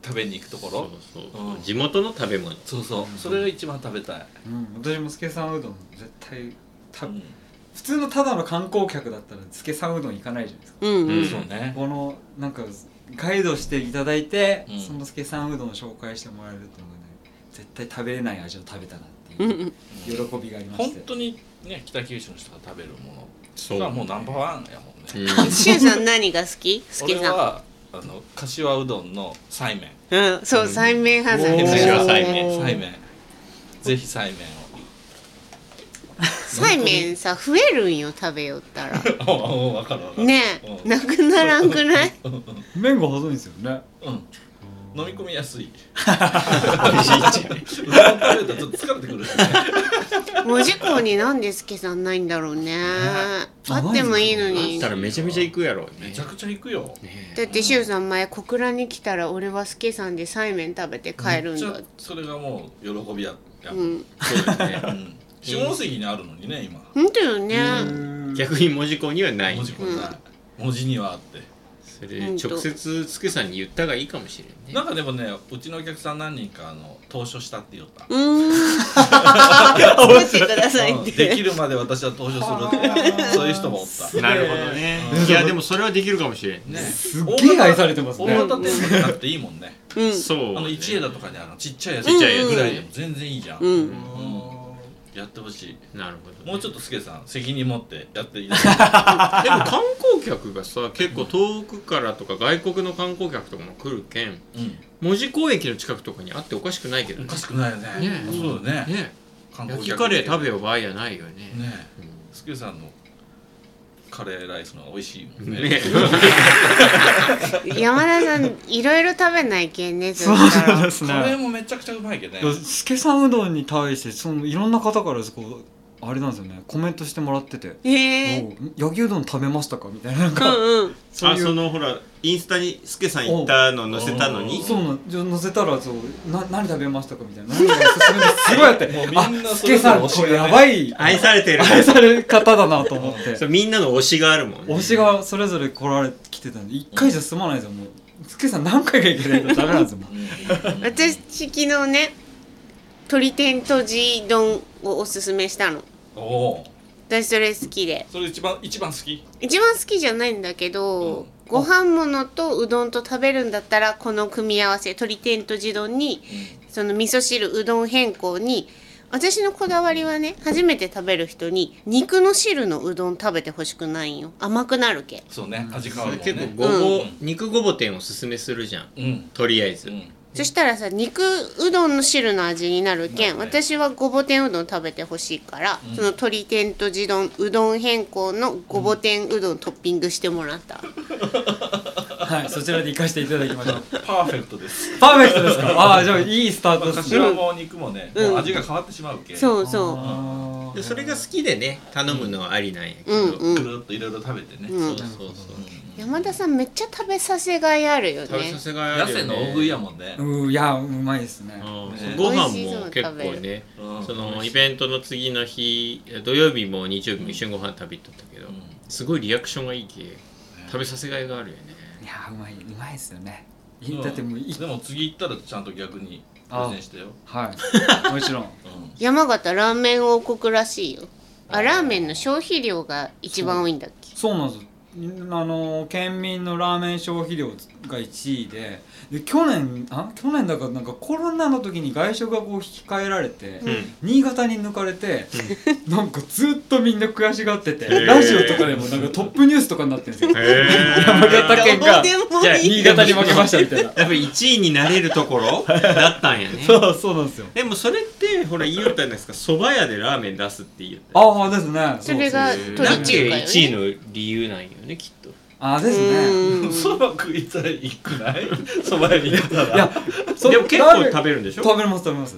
食べに行くとこそうろそう。うん。地元の食べ物。そうそう。それが一番食べたい、うん。私も助さんうどん絶対たうん。普通のただの観光客だったら助さんうどん行かないじゃないですか。うんうんうん。そうね。このなんかガイドしていただいて、うん。その助さんうどんを紹介してもらえるっていうのがね絶対食べれない味を食べたなってうんいううん喜びがありまして。本当にね北九州の人が食べるもの。そうがもうナンバーワンやもんね、うん。さん何が好き？好きさん俺はあの柏うどんのサイメン。うんそう菜麺派なんです柏菜麺サイメン。ぜひサイメ菜麺さ増えるんよ食べよったらンをおお分かる分かるねえなくならんくない麺が細いんですよねうん飲み込みやすい。うどん食べたらちょっと疲れてくる。文字工になんで助さんないんだろうねあってもいいの。にったらめちゃめちゃ行くやろうねめちゃくちゃ行くよ。だってしゅうさん前小倉に来たら俺は助さんでサイメン食べて帰るんめっだそれがもう喜びや。やうんそうだねうん下関にあるのにね今。本当よね。逆に文字工にはない。文字これない。文字にはあって。それ直接つけさんに言ったがいいかもしれんね。なんかでもねうちのお客さん何人かあの投書したって言った。うーん。作ってくださいっうんできてるまで私は投書するってそういう人もおった。なるほどね。いやでもそれはできるかもしれんね。ね。すっげえ愛されてますね。大型店舗じゃなくていいもんね。うん。そう。あの一枝とかにあのちっちゃいやつちっちゃいやつぐらいでも全然いいじゃん。うん。うんやってほしい。なるほどねもうちょっとすけさん責任持ってやっていただ でも観光客がさ結構遠くからとか外国の観光客とかも来るけん。うん。門司港駅の近くとかにあっておかしくないけどねおかしくないよね。ねそうだよね。ね観焼きカレー食べよう場合やないよねねうんすけさんのカレーライスの美味しいもんね。ね 山田さんいろいろ食べないけんねそそうですカレーねもめちゃくちゃうまいけどね。助さんうどんに対してそのいろんな方からこうあれなんですよね。コメントしてもらってて。へえ焼きうどん食べましたか？みたいななんうかんうん。そういう。あそのほらインスタにスケさん行ったの載せたのに。そう。なんじゃあ載せたらそうな何食べましたか？みたいな。何がおすすめですすごいあって。もうみんなあそれぞれ助さんこれやばい。愛されてる。愛される方だなと思って。そうみんなの推しがあるもんね。推しがそれぞれ来られきてたんで一回じゃ済まないですよもう。助さん何回か行けないとダメなんですよ私昨日ね鶏天とじ丼をおすすめしたのおおー。私それ好きでそれ一番一番好き？一番好きじゃないんだけど、ご飯物とうどんと食べるんだったらこの組み合わせ鶏天とじ丼にその味噌汁うどん変更に私のこだわりはね初めて食べる人に肉の汁のうどん食べてほしくないんよ甘くなるけそうね味変わるもんね。結構ごぼう、うん肉ごぼ天おすすめするじゃんうん。とりあえず、うん。そしたらさ肉うどんの汁の味になるけん、ね。私はごぼ天うどん食べてほしいから、その鶏天とじ丼うどん変更のごぼ天うどんトッピングしてもらった、はいそちらで行かせていただきましょう。パーフェクトです。パーフェクトですか？ああじゃあいいスタートですね。柏も肉もね、うん。もう味が変わってしまうけ。そうそあでそれが好きでね頼むのはありなんやけど、ううんうん。ぐるっといろいろ食べてね。うん。そうそうそう山田さんめっちゃ食べさせがいあるよね。食べさせがいあ野るよね。生の大食いやもんね。うんいやうまいですね。うん。ね。ご飯も結構ねうんそのイベントの次の日土曜日も日曜日も一緒にご飯食べ行っとったけど、うん。すごいリアクションがいいけ食べさせがいがあるよね。いやうまいうまいですよね。だってもういでも次行ったらちゃんと逆にプレゼンしてよ。はい。もちろん。うん。山形ラーメン王国らしいよ。あラーメンの消費量が一番多いんだっけ？そうなんですあの県民のラーメン消費量が1位でで去年あ去年だからなんかコロナの時に外食がこう控えられて、うん。新潟に抜かれて、なんかずっとみんな悔しがってて、ー。ラジオとかでもなんかトップニュースとかになってるんですよ。へ山形県が。新潟に負けましたみたいな。やっぱ1位になれるところだったんやね。そうそうなんですよ。でもそれってほら言いよったんですか蕎麦屋でラーメン出すって言ったああですね。それがそう。そう鳥なんで中華よね。1位の理由なんよねきっとああですね。うん。そば食いたらいくない？そば屋に行ったら。いやそでも結構食べるんでしょ？食べます食べます。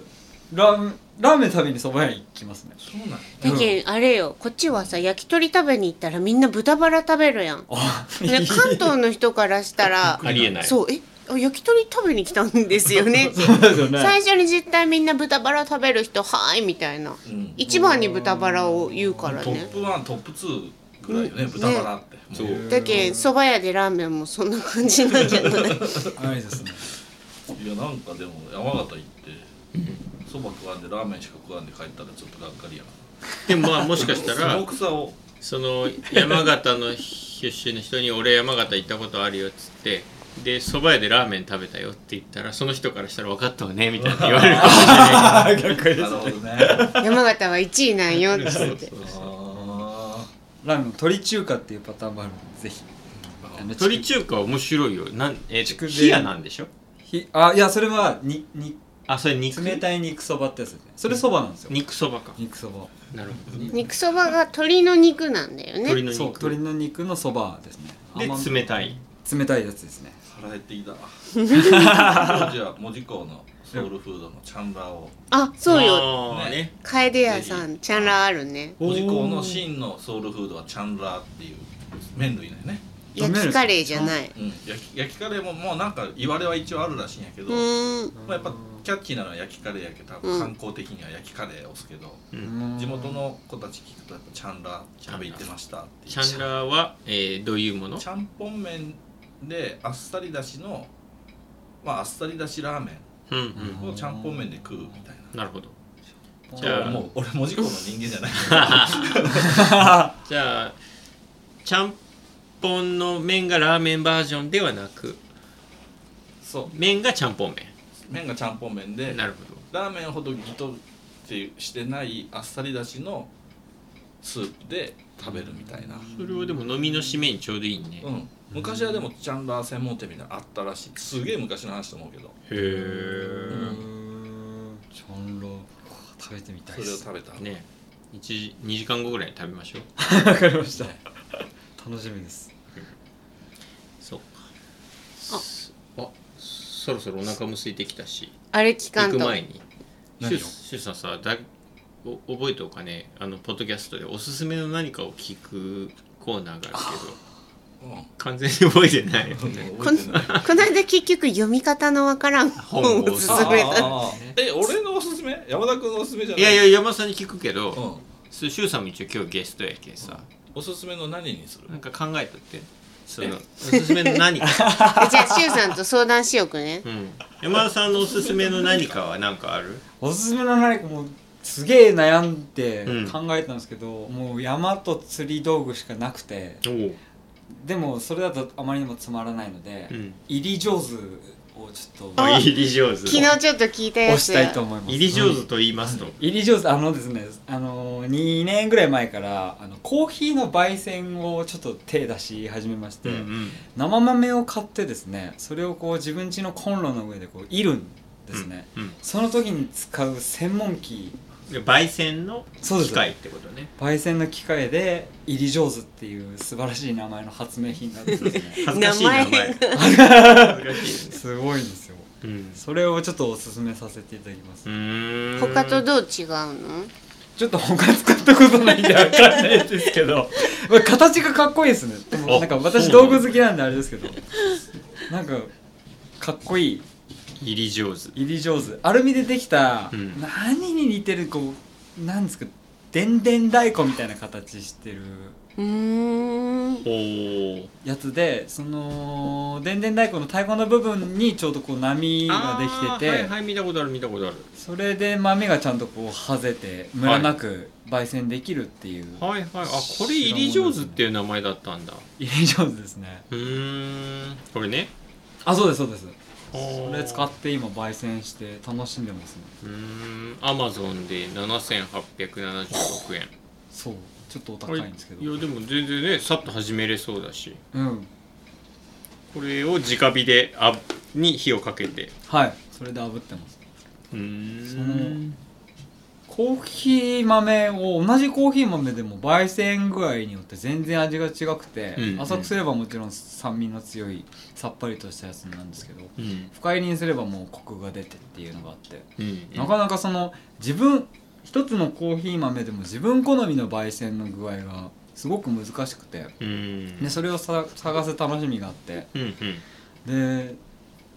ラーメンラーメン食べに蕎麦屋に行きますね。そうなんだけんあれよ。こっちはさ焼き鳥食べに行ったらみんな豚バラ食べるやん。関東の人からしたら ありえない。そう。えあ焼き鳥食べに来たんですよね？そうですよね。最初に絶対みんな豚バラ食べる人はーいみたいな。うん。一番に豚バラを言うからトッねプ1トップ2ぐらいよね、豚バラって。そうもだけん蕎麦屋でラーメンもそんな感じなんじゃない？あれですねいやなんかでも山形行ってそば食わんでラーメンしか食わんで帰ったらちょっとがっかりやな。でもまあもしかしたらその山形の出身の人に「俺山形行ったことあるよ」っつってで蕎麦屋でラーメン食べたよって言ったらその人からしたら分かったわねみたいな言われるかもしれない。逆になるほどね。山形は1位なんよっつって。あラーメン鶏中華っていうパターンもあるのでぜひ。あの鶏中華面白いよ。なんえー筑前冷やなんでしょ？ひあいやそれはににあそれ肉？冷たい肉そばってやつですね。それそばなんですよ。肉そばか。肉そば。なるほどね。肉。そばが鶏の肉なんだよね。鶏の肉。そう鶏の肉のそばですね。で甘み。冷たい。冷たいやつですね。腹減ってきた。当時は門司港のソウルフードのチャンラーを。あそうよ。あーね。楓屋さんチャンラーあるね。門司港の真のソウルフードはチャンラーっていう。麺類だよね、焼きカレーじゃない。うん、焼き焼きカレーももうなんか言われは一応あるらしいんやけど、うーん。まあ、やっぱキャッチーなのは焼きカレーやけど多分観光的には焼きカレーを押すけど、うん。地元の子たち聞くとやっぱチャンラー食べ行ってましたっていう。チャンラーは、えーどういうもの？ちゃんぽん麺であっさりだしのまああっさりだしラーメンをちゃん。ぽん麺で食うみたいな、なるほど。じじゃゃあ。あもう俺門司港の人間じゃない。じゃあちゃんぽんの麺がラーメンバージョンではなくそう。麺がちゃんぽん麺。がちゃんぽん麺で麺なるほど。ラーメンほどギトってしてないあっさりだしのスープで食べるみたいな、それはでも飲みの締めにちょうどいいね。うん、昔はでもチャンラー専門店みたいなのあったらしい。すげえ昔の話と思うけど。へうえんチャンロ食べてみたそいですれを食べた、ね1時2時間後ぐらいに食べましょう。わかりました。楽しみです。そうか。あそろそろお腹も空いてきたし。あれ聞か行く前に。シュシュさんさだお覚えておかね。あのポッドキャストでおすすめの何かを聞くコーナーがあるけど。うん完全に覚えてない。よねこの間結局読み方のわからん本を勧めた。え俺のおすすめ？山田君のおすすめじゃない？いやいや山田さんに聞くけど、うん。そうシュウさんも一応今日ゲストやけさ、おすすめの何にする？なんか考えとって。そのおすすめの何か、じゃあシュウさんと相談しようくね。うん、山田さんのおすすめの何かは何かある？おすすめの何かもうすげえ悩んでうん考えたんですけど、もう山と釣り道具しかなくてでもそれだとあまりにもつまらないので、うん。入り上手をちょっとあ入り上手。昨日ちょっと聞いたやつ押したいと思います。入り上手と言いますと、入り上手あのですねあの2年ぐらい前からあのコーヒーの焙煎をちょっと手出し始めまして、うんうん。生豆を買ってですねそれをこう自分家のコンロの上でこういるんですね、うんその時に使う専門機で焙煎の機械ってことね。焙煎の機械で入り上手っていう素晴らしい名前の発明品があってですね。恥ずかしい名前。すごいんですよ。うん。それをちょっとおすすめさせていただきます、他とどう違うの？ちょっと他使ったことないんでわかんないですけど。まあ形がかっこいいですね。でもあなんか私道具好きなんであれですけど。なんかかっこいい入り上手。入り上手。アルミでできた、うん。何に似てるこうなんですかでんでん太鼓みたいな形してるうーん。おおやつでそのでんでん太鼓の太鼓の部分にちょうどこう波ができてて、はいはい見たことある見たことある。それで豆がちゃんとこうはぜてムラなく焙煎できるっていう、はいはい。あこれ入り上手っていう名前だったんだ。入り上手ですね。うーん。これね。あそうですそうですそそれ使って今焙煎して楽しんでますね。うーん。アマゾンで7876円。そう。ちょっとお高いんですけど。いやでも全然ねさっと始めれそうだし。うん。これを直火であに火をかけて。はい。それで炙ってます。うーそのんコーヒー豆を同じコーヒー豆でも焙煎具合によって全然味が違くて、うん浅くすればもちろん酸味の強いさっぱりとしたやつなんですけどうん。深入りにすればもうコクが出てっていうのがあって、うん。なかなかその自分一つのコーヒー豆でも自分好みの焙煎の具合がすごく難しくてうん。でそれをさ探す楽しみがあってうん。で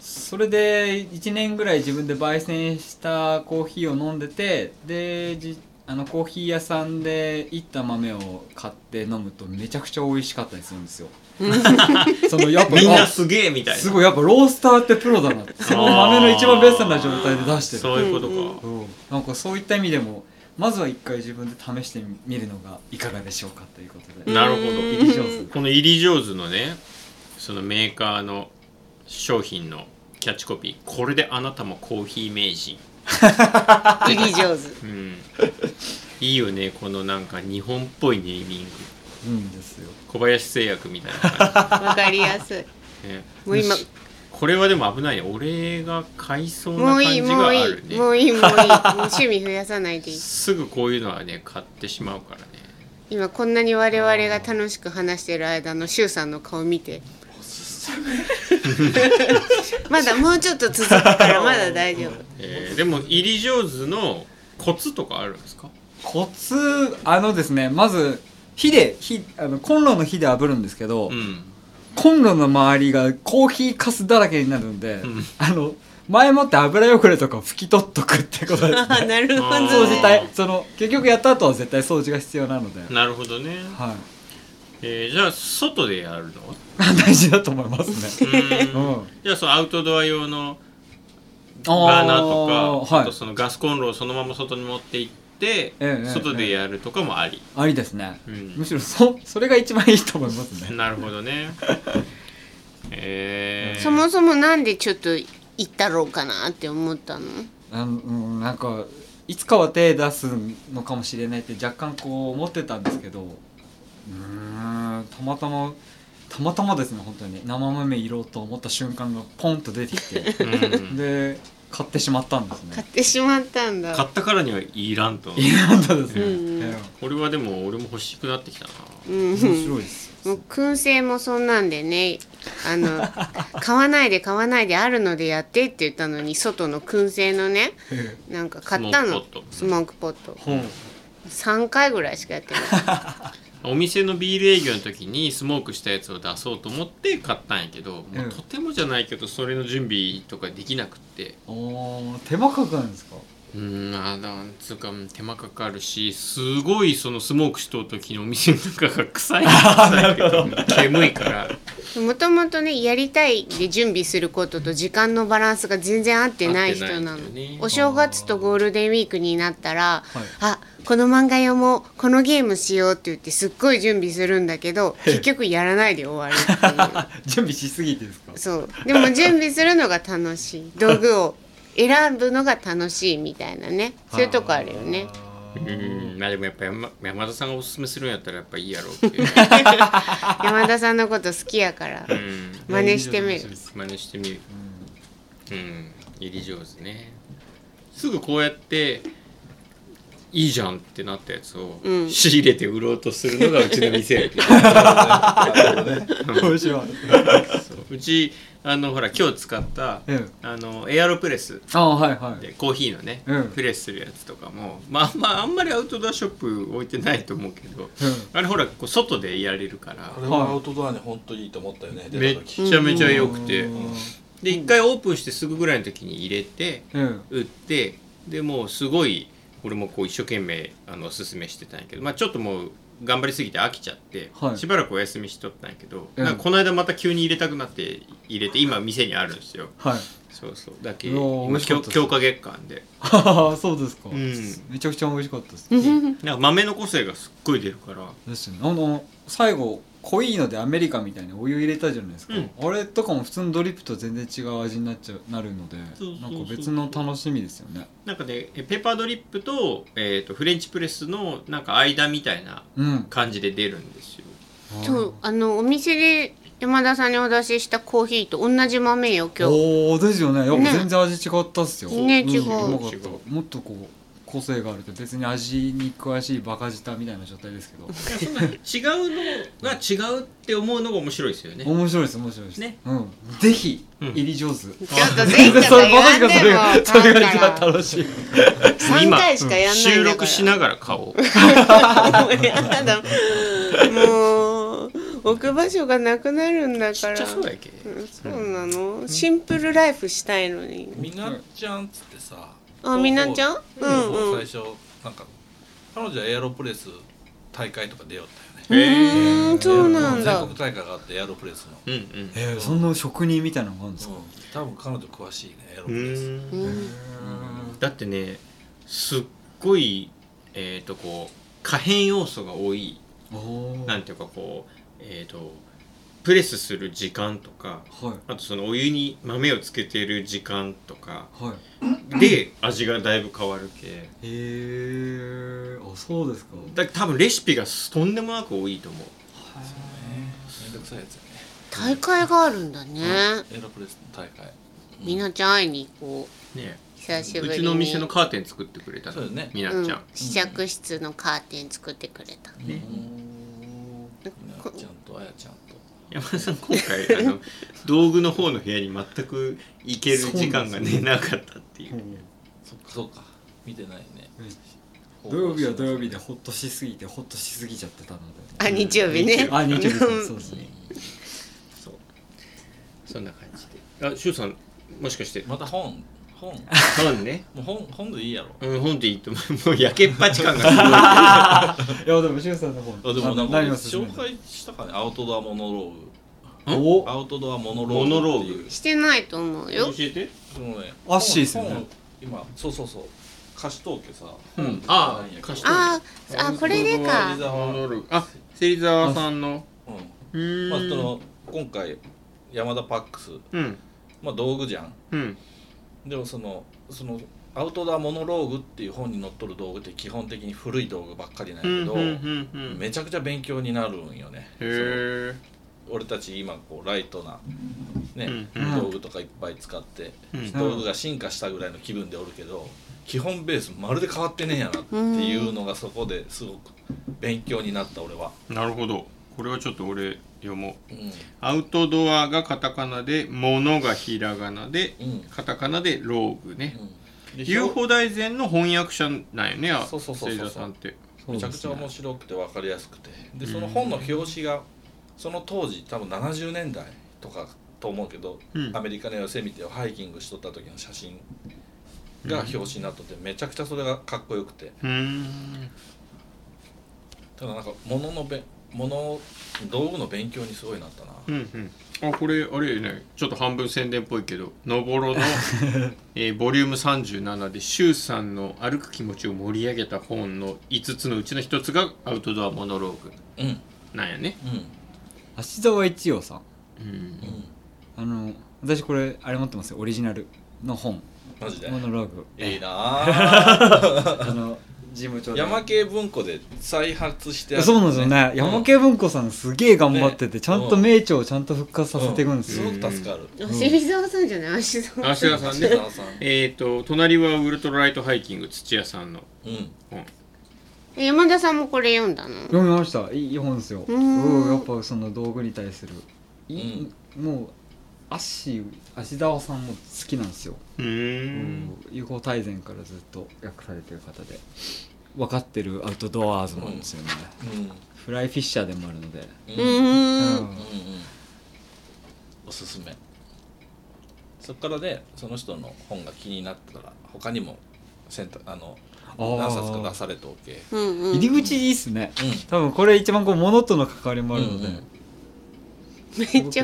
それで1年ぐらい自分で焙煎したコーヒーを飲んでてでじあのコーヒー屋さんでいった豆を買って飲むとめちゃくちゃ美味しかったりするんですよ。そのやっぱあみんなすげえみたいな。すごいやっぱロースターってプロだなって。その豆の一番ベストな状態で出してる。そういうことか、うん。うんなんかそういった意味でもまずは一回自分で試してみるのがいかがでしょうかということで。なるほど。この入り上手のねそのメーカーの商品のキャッチコピー。これであなたもコーヒー名人。上手うん。いいよねこのなんか日本っぽいネーミング。うんですよ。小林製薬みたいな感わかりやすい。じ、ね、もう今。これはでも危ないね。俺が買いそうなもういい感じもういいがあるねもういいもういい。もう趣味増やさないでいい。すぐこういうのはね買ってしまうからね今こんなに我々が楽しく話してる間のシュウさんの顔見て まだもうちょっと続くからまだ大丈夫。えーでも入り上手のコツとかあるんですか？コツあのですねまず火で火あのコンロの火で炙るんですけど、うん。コンロの周りがコーヒーかすだらけになるんで、ん。あの前もって油汚れとかを拭き取っとくってことです あねなるほどあー掃除対その結局やった後は絶対掃除が必要なので、なるほどね、はい。えーじゃあ外でやるの？は 大事だと思いますね。ううん。んじゃあそのアウトドア用のバーナーとかあはい。とそのガスコンロをそのまま外に持って行って、ええ外でやるとかもあり、ありですね、うん。むしろそそれが一番いいと思いますね。なるほどね。えー、そもそもなんでちょっと行ったろうかなって思ったの？あのうんなんかいつかは手出すのかもしれないって若干こう思ってたんですけどうーんたまたまたまたまですね本当に。生豆いろうと思った瞬間がポンと出てきて。うん。で買ってしまったんですね。買ってしまったんだ。買ったからにはいらんと。いや本当ですね、うんえこれはでも俺も欲しくなってきたな。うん。え面白いです。もう燻製もそんなんでねあの 買わないで買わないであるのでやってって言ったのに外の燻製のねえなんか買ったの。スモークポット。スモークポット。ほう。3回ぐらいしかやってない お店のビール営業の時にスモークしたやつを出そうと思って買ったんやけど、まあうん。とてもじゃないけどそれの準備とかできなくって。おー手間かかるんですか？うーんあなんつうか手間かかるしすごいそのスモークしとう時にお店の中が臭い臭いけど。煙いから。もともとねやりたいで準備することと時間のバランスが全然合ってない人な合のね。お正月とゴールデンウィークになったら、はい。あこの漫画読もうこのゲームしようって言ってすっごい準備するんだけど 結局やらないで終わるっていう。準備しすぎてですか？そう。でも準備するのが楽しい。道具を選ぶのが楽しいみたいなね。そういうとこあるよね。うーん。まあでもやっぱ山山田さんがおすすめするんやったらやっぱいいやろうっていう、山田さんのこと好きやから。うん、真似してみる。真似してみる。うん。入り上手ね。すぐこうやっていいじゃんってなったやつをうん。仕入れて売ろうとするのがうちの店やけど。面白い。う。ちあのほら今日使ったええあのエアロプレスああはいはい。でコーヒーのね、うん。プレスするやつとかもまあまああんまりアウトドアショップ置いてないと思うけど、あれほらこう外でやれるから。これはアウトドアに本当にいいと思ったよねめちゃめちゃ良くて、うん。で一回オープンしてすぐぐらいの時に入れてうん。売ってでもうすごい俺もこう一生懸命あのおすすめしてたんやけど、まあ、ちょっともう頑張りすぎて飽きちゃって、はい。しばらくお休みしとったんやけど、うん。なんかこの間また急に入れたくなって入れて今店にあるんですよ。はい。そうそう。だけ今強強化月間で。そうですか、うん。めちゃくちゃ美味しかったです。なんか豆の個性がすっごい出るから。ですよね。あの最後濃いのでアメリカみたいにお湯入れたじゃないですか、うん。あれとかも普通のドリップと全然違う味になっちゃうなるのでそうそうそう。なんか別の楽しみですよね。なんかねえペーパードリップと,、えー、とフレンチプレスのなんか間みたいなうん。感じで出るんですよ。そうあのお店で山田さんにお出ししたコーヒーと同じ豆よ今日。おおですよね。やっね。ぱ全然味違ったっすよ。ね違う。まかった。違うもっとこう個性があるって別に味に詳しいバカ舌みたいな状態ですけど。違うのが違うって思うのが面白いですよね。面白いです面白いです。ね。うん。ぜひうん。入り上手、ちょちょっとぜひとか言わんで。もそれそれが一番楽しい。3回しかやんないんだから。収録しながら買おう。もうやだもう置く場所がなくなるんだちっちからゃそうやけ。うんそうなの？シンプルライフしたいのに。みなちゃんっつってさあみなちゃん？うんうん。最初なんか彼女はエアロプレス大会とか出よったよね。うーんそうなんだ。全国大会があってエアロプレスの、うんうん。えー、そんな職人みたいなのがあるんですか、うん、多分彼女詳しいねエアロうプレス。ーうん。ん。だってねすっごいえっ、とこう可変要素が多い。おおなんていうかこうえっ、とプレスする時間とかはい。あとそのお湯に豆をつけてる時間とかはい。で味がだいぶ変わるけへえあそうですか。だ多分レシピがとんでもなく多いと思う。めんどくさいやつよね。大会があるんだね。エアロプレスの大会。みなちゃん会いに行こう。ね久しぶりに。うちのお店のカーテン作ってくれたの。そうだね。うんみなちゃん、試着室のカーテン作ってくれた。ね。みなちゃんとあやちゃんと山田さん今回 あの道具の方の部屋に全く行ける時間がねなかったっていう。そっかそっか。見てないね。土曜日は土曜日でホッとしすぎてホッとしすぎちゃってたので。あ日曜日ね。あ日曜日。そうですねそう。そんな感じで。あしゅうさんもしかして。また本本。も本ね。う本本でいいやろ。うん本でいいと思う。もう焼けっぱち感がすい。やでもしゅうさんの本。あでもなんか紹介したかね。アウトドアモノローお？グアウトドアモノローグモノローしてないと思うごいよ。教えて。そのねアッシーっすよね。本本今そうそうそう。貸し統計さ。うん。あなんやけど貸しあーあこれでか。あ芹沢さんの。うんうーん。まあ、その今回山田パックス、うん。まあ、道具じゃん。うんでもそのそのアウトドアモノローグっていう本に載っとる道具って基本的に古い道具ばっかりなんやけど、うんうんうんうん。めちゃくちゃ勉強になるんよね。俺たち今こうライトな、ねうん。道具とかいっぱい使って、うん。道具が進化したぐらいの気分でおるけど基本ベースまるで変わってねえやなっていうのがそこですごく勉強になった俺は。なるほど。これはちょっと俺読もう。うん。アウトドアがカタカナで物がひらがなでうん。カタカナでローグね。で UFO 大全の翻訳者なんよねあそうそうそうそう。さんって。めちゃくちゃ面白くて分かりやすくて。でその本の表紙がその当時多分70年代とかと思うけど、うん。アメリカのヨセミテをハイキングしとった時の写真が表紙になっとってめちゃくちゃそれがかっこよくて。うーんただなんか物のべ物道具の勉強にすごいなったな、うんうん。あこれあれね。ちょっと半分宣伝っぽいけど「のぼろの」えーボリューム37で周さんの歩く気持ちを盛り上げた本の5つのうちの1つがアウトドアモノローグうんうん。なん。やね芦沢一葉さんうん。うん。あの私これあれ持ってますよ。オリジナルの本。マジで？モノローグ。いいなあ。あの事務長で。山系文庫で再発してあるそうなんですよね。山系文庫さんすげえ頑張ってて、ねちゃんと名著をちゃんと復活させていくんですよ、すごく助かる。芹沢さんじゃない？芦沢芦田さん。ね芦田さん えっ、と隣はウルトラライトハイキング土屋さんの。うん。本山田さんもこれ読んだの？読みました。いい本ですよ。うーん。うんやっぱその道具に対する。いもうアッシー芦沢さんも好きなんですよ、うー。ん。友好大全からずっと訳されてる方で。分かってるアウトドアーズなんですよね、うん。フライフィッシャーでもあるので、うん。うーん。うんうんおすすめ。そっからでその人の本が気になったら他にも選択あのあー。何冊か出されておけ。うんうん入り口いいっすね、うん。多分これ一番こう物との関わりもあるので、うんうん。めっちゃ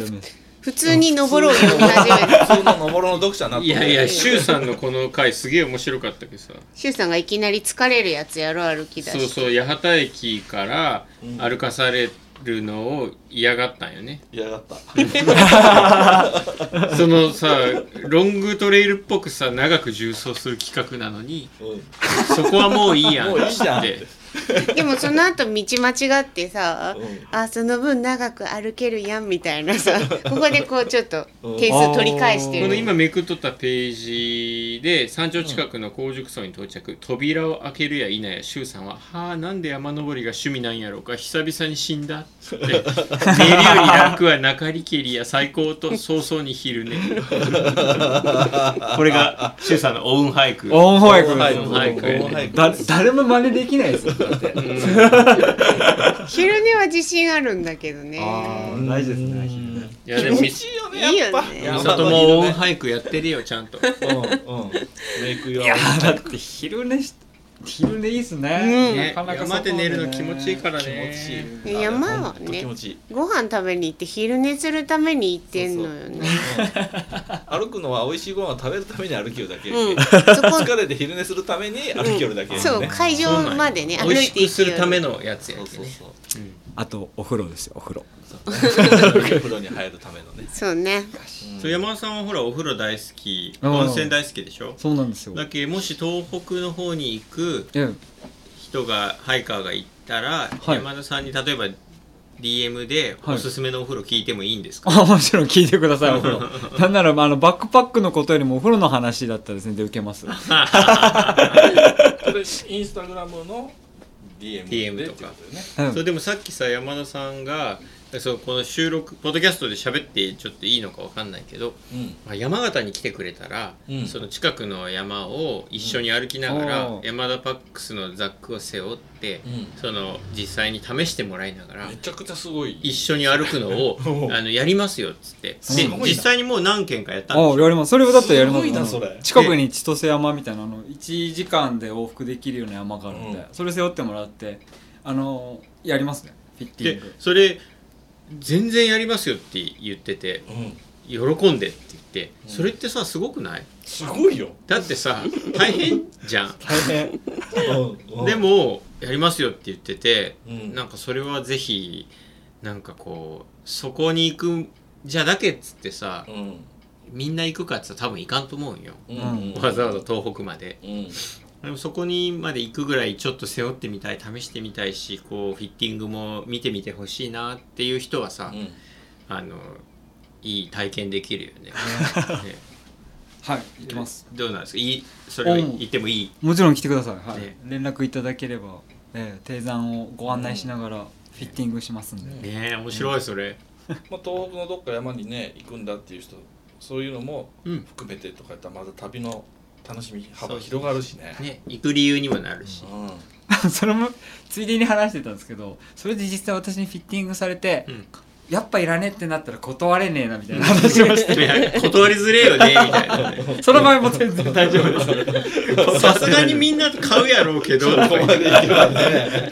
普通に登ろう読み始めた普通ののぼろの読者になって。いやいや周さんのこの回すげえ面白かったけどさ。周さんがいきなり疲れるやつやろ歩き出そうしそう八幡駅からうん。歩かされるのを嫌がったんよね、嫌がった。そのさロングトレイルっぽくさ長く縦走する企画なのにうん。そこはもういいやんもういいじゃんって でもその後道間違ってさ、うん。あその分長く歩けるやんみたいなさ ここでこうちょっと点数取り返してる。この今めくっとったページで山頂近くの高熟層に到着、扉を開けるや否や周さんは「はあなんで山登りが趣味なんやろうか。久々に死んだ」って「寝るより楽は中りけりや最高と早々に昼寝」これが周さんのオウンハイクオンハイクオンハイクだ 誰も真似できないですよだって昼寝は自信あるんだけどね。大事ですね。いやでもみ気持ちいいよねやっぱ。いいよね。美里もオウン俳句やってるよちゃんと。うんうん。メイク用。いやーだって昼寝し昼寝いいっすね、うなかなか山で寝るの気外持ちいいから気持ちいい。山はねご飯食べに行って昼寝するために行ってんのよね。歩くのは美味しいご飯を食べるために歩きよるだけ、疲れて昼寝するために歩きよるだけ、ね。そう会場までね歩い美味してくいくするためのやつやそうけねあとお風呂ですよお風呂。お風呂に入るためのね、そうね。そう山田さんはほらお風呂大好き。うん温泉大好きでしょ？そうなんですよ。だけどもし東北の方に行く人がハイカーが行ったら、はい。山田さんに例えば DM ではい。おすすめのお風呂聞いてもいいんですか、あもちろん聞いてくださいお風呂。なんならまああのバックパックのことよりもお風呂の話だったら全然受けます。これインスタグラムの DM で DM とか。そうでもさっきさ山田さんがそうこの収録ポッドキャストで喋ってちょっといいのかわかんないけど、うん。まあ、山形に来てくれたら、うん。その近くの山を一緒に歩きながら、うん山田パックスのザックを背負って、うん。その実際に試してもらいながらめちゃくちゃすごい。一緒に歩くのを あのやりますよっつってで実際にもう何件かやったんであすよやります。それだったらやります。すごいなそれ近くに千歳山みたいなあの1時間で往復できるような山があるんで、うん。それ背負ってもらってあのやりますね。フィッティでング。それ全然やりますよって言っててうん。喜んでって言ってそれってさすごくない？すごいよ。だってさ大変じゃん。大変。でもやりますよって言ってて、うん。なんかそれはぜひなんかこうそこに行くじゃだけっつってさうん。みんな行くかっつったら多分行かんと思うんよ、うん。わざわざ東北まで。うんでもそこにまで行くぐらいちょっと背負ってみたい試してみたいしこうフィッティングも見てみてほしいなっていう人はさ、うん。あのいい体験できるよね。ね。はい行きます。どうなんですか？いいそれはうん。言ってもいい？もちろん来てください、はい。ね。連絡いただければ、ええ、低山をご案内しながらフィッティングしますんで、ね。え面白いそれ、まあ、東北のどっか山にね行くんだっていう人そういうのもうん。含めてとかやったらまだ旅の楽しみ幅そう広がるしね。ね行く理由にもなるし、う それもついでに話してたんですけどそれで実際私にフィッティングされて、うん。やっぱいらねえってなったら断れねえなみたいな 話をして。断りづれえよねみたいなね。その場合も全然。大丈夫です。さすがにみんな買うやろうけど。ん、ここまで行けばね。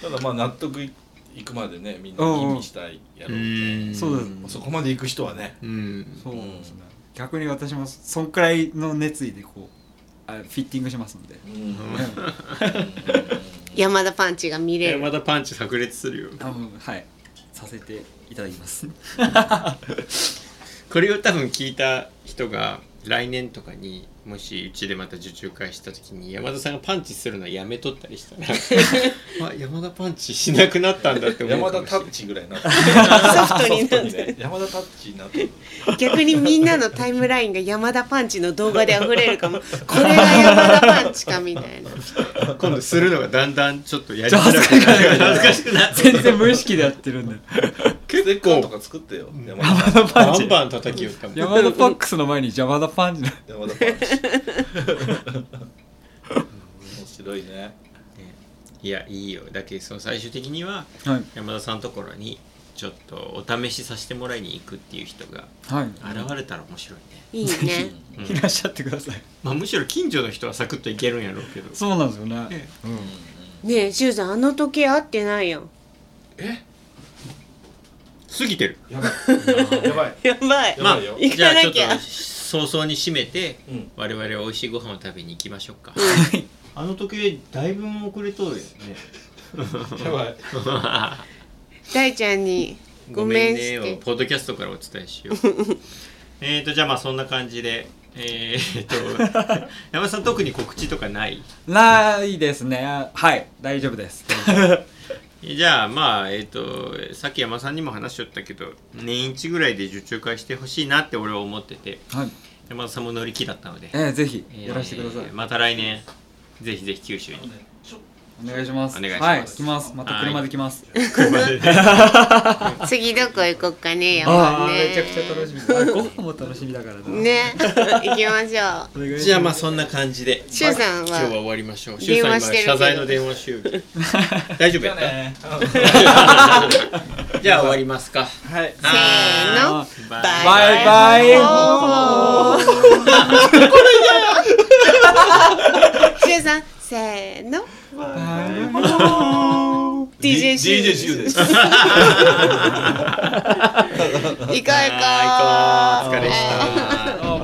ただまあ納得いいくまでねみんな吟味したいやろううんそうです。とそこまで行く人はね。うん。そうですね逆に私もそんくらいの熱意でこうあフィッティングしますんで。うん。山田パンチが見れる。またパンチ炸裂するよ。多分はい。させていただきます。これを多分聞いた人が来年とかにもしうちでまた受注会した時に山田さんがパンチするのやめとったりしたら あ山田パンチしなくなったんだって思う山かもしれない。田タッチぐらいにな。ってソフトになっるて山田タッチになってる逆にみんなのタイムラインが山田パンチの動画で溢れるかも。これが山田パンチかみたいな。今度するのがだんだんちょっとやりづらくなる。恥ず かしくな全然無意識でやってるんでステッカーとか作ってよ山田パンバンバン叩きよったもん山田パックスの前に山田パンチの山田パンチ面白いねいやいいよだけどその最終的にははい山田さんのところにちょっとお試しさせてもらいに行くっていう人がはい現れたら面白いね、いいねうんいらっしゃってくださいまあ、むしろ近所の人はサクッといけるんやろうけどそうなんですよねねねえしゅうさんあの時計合ってないよ過ぎてる。やばい。やばい。やばい。まあやばいよ。行じゃあちょっと早々に締めて、うん。我々は美味しいご飯を食べに行きましょうか、あの時計だいぶ遅れとるよね。やばい。大ちゃんにごめんしねをてポッドキャストからお伝えしよう。えーとじゃあまあそんな感じでえー、と山田さん特に告知とかない？ないですね。はい。大丈夫ですじゃあまあえっ、とさっき山田さんにも話しとったけど年一ぐらいで受注会してほしいなって俺は思ってて。はい。山田さんも乗り気だったので。えー、ぜひえーやらせてください、また来年ぜひぜひ九州にお願いします。お願いします。はい来ます。また車で来ます。車 で次どこ行こっかねああめちゃくちゃ楽しねみ。あご飯も楽しみだからな。ね行きましょう。じゃあまあそんな感じで。シュウさんは？今日は終わりましょう。電話シュウさんしてるけど。今謝罪の電話しよう 大丈夫やった？ね。じゃあ終わりますか。はい。せーの。バイバイ。バイおーシュウさんせーの DJ シュウ DJ シュウです。行こう行お疲れした。あ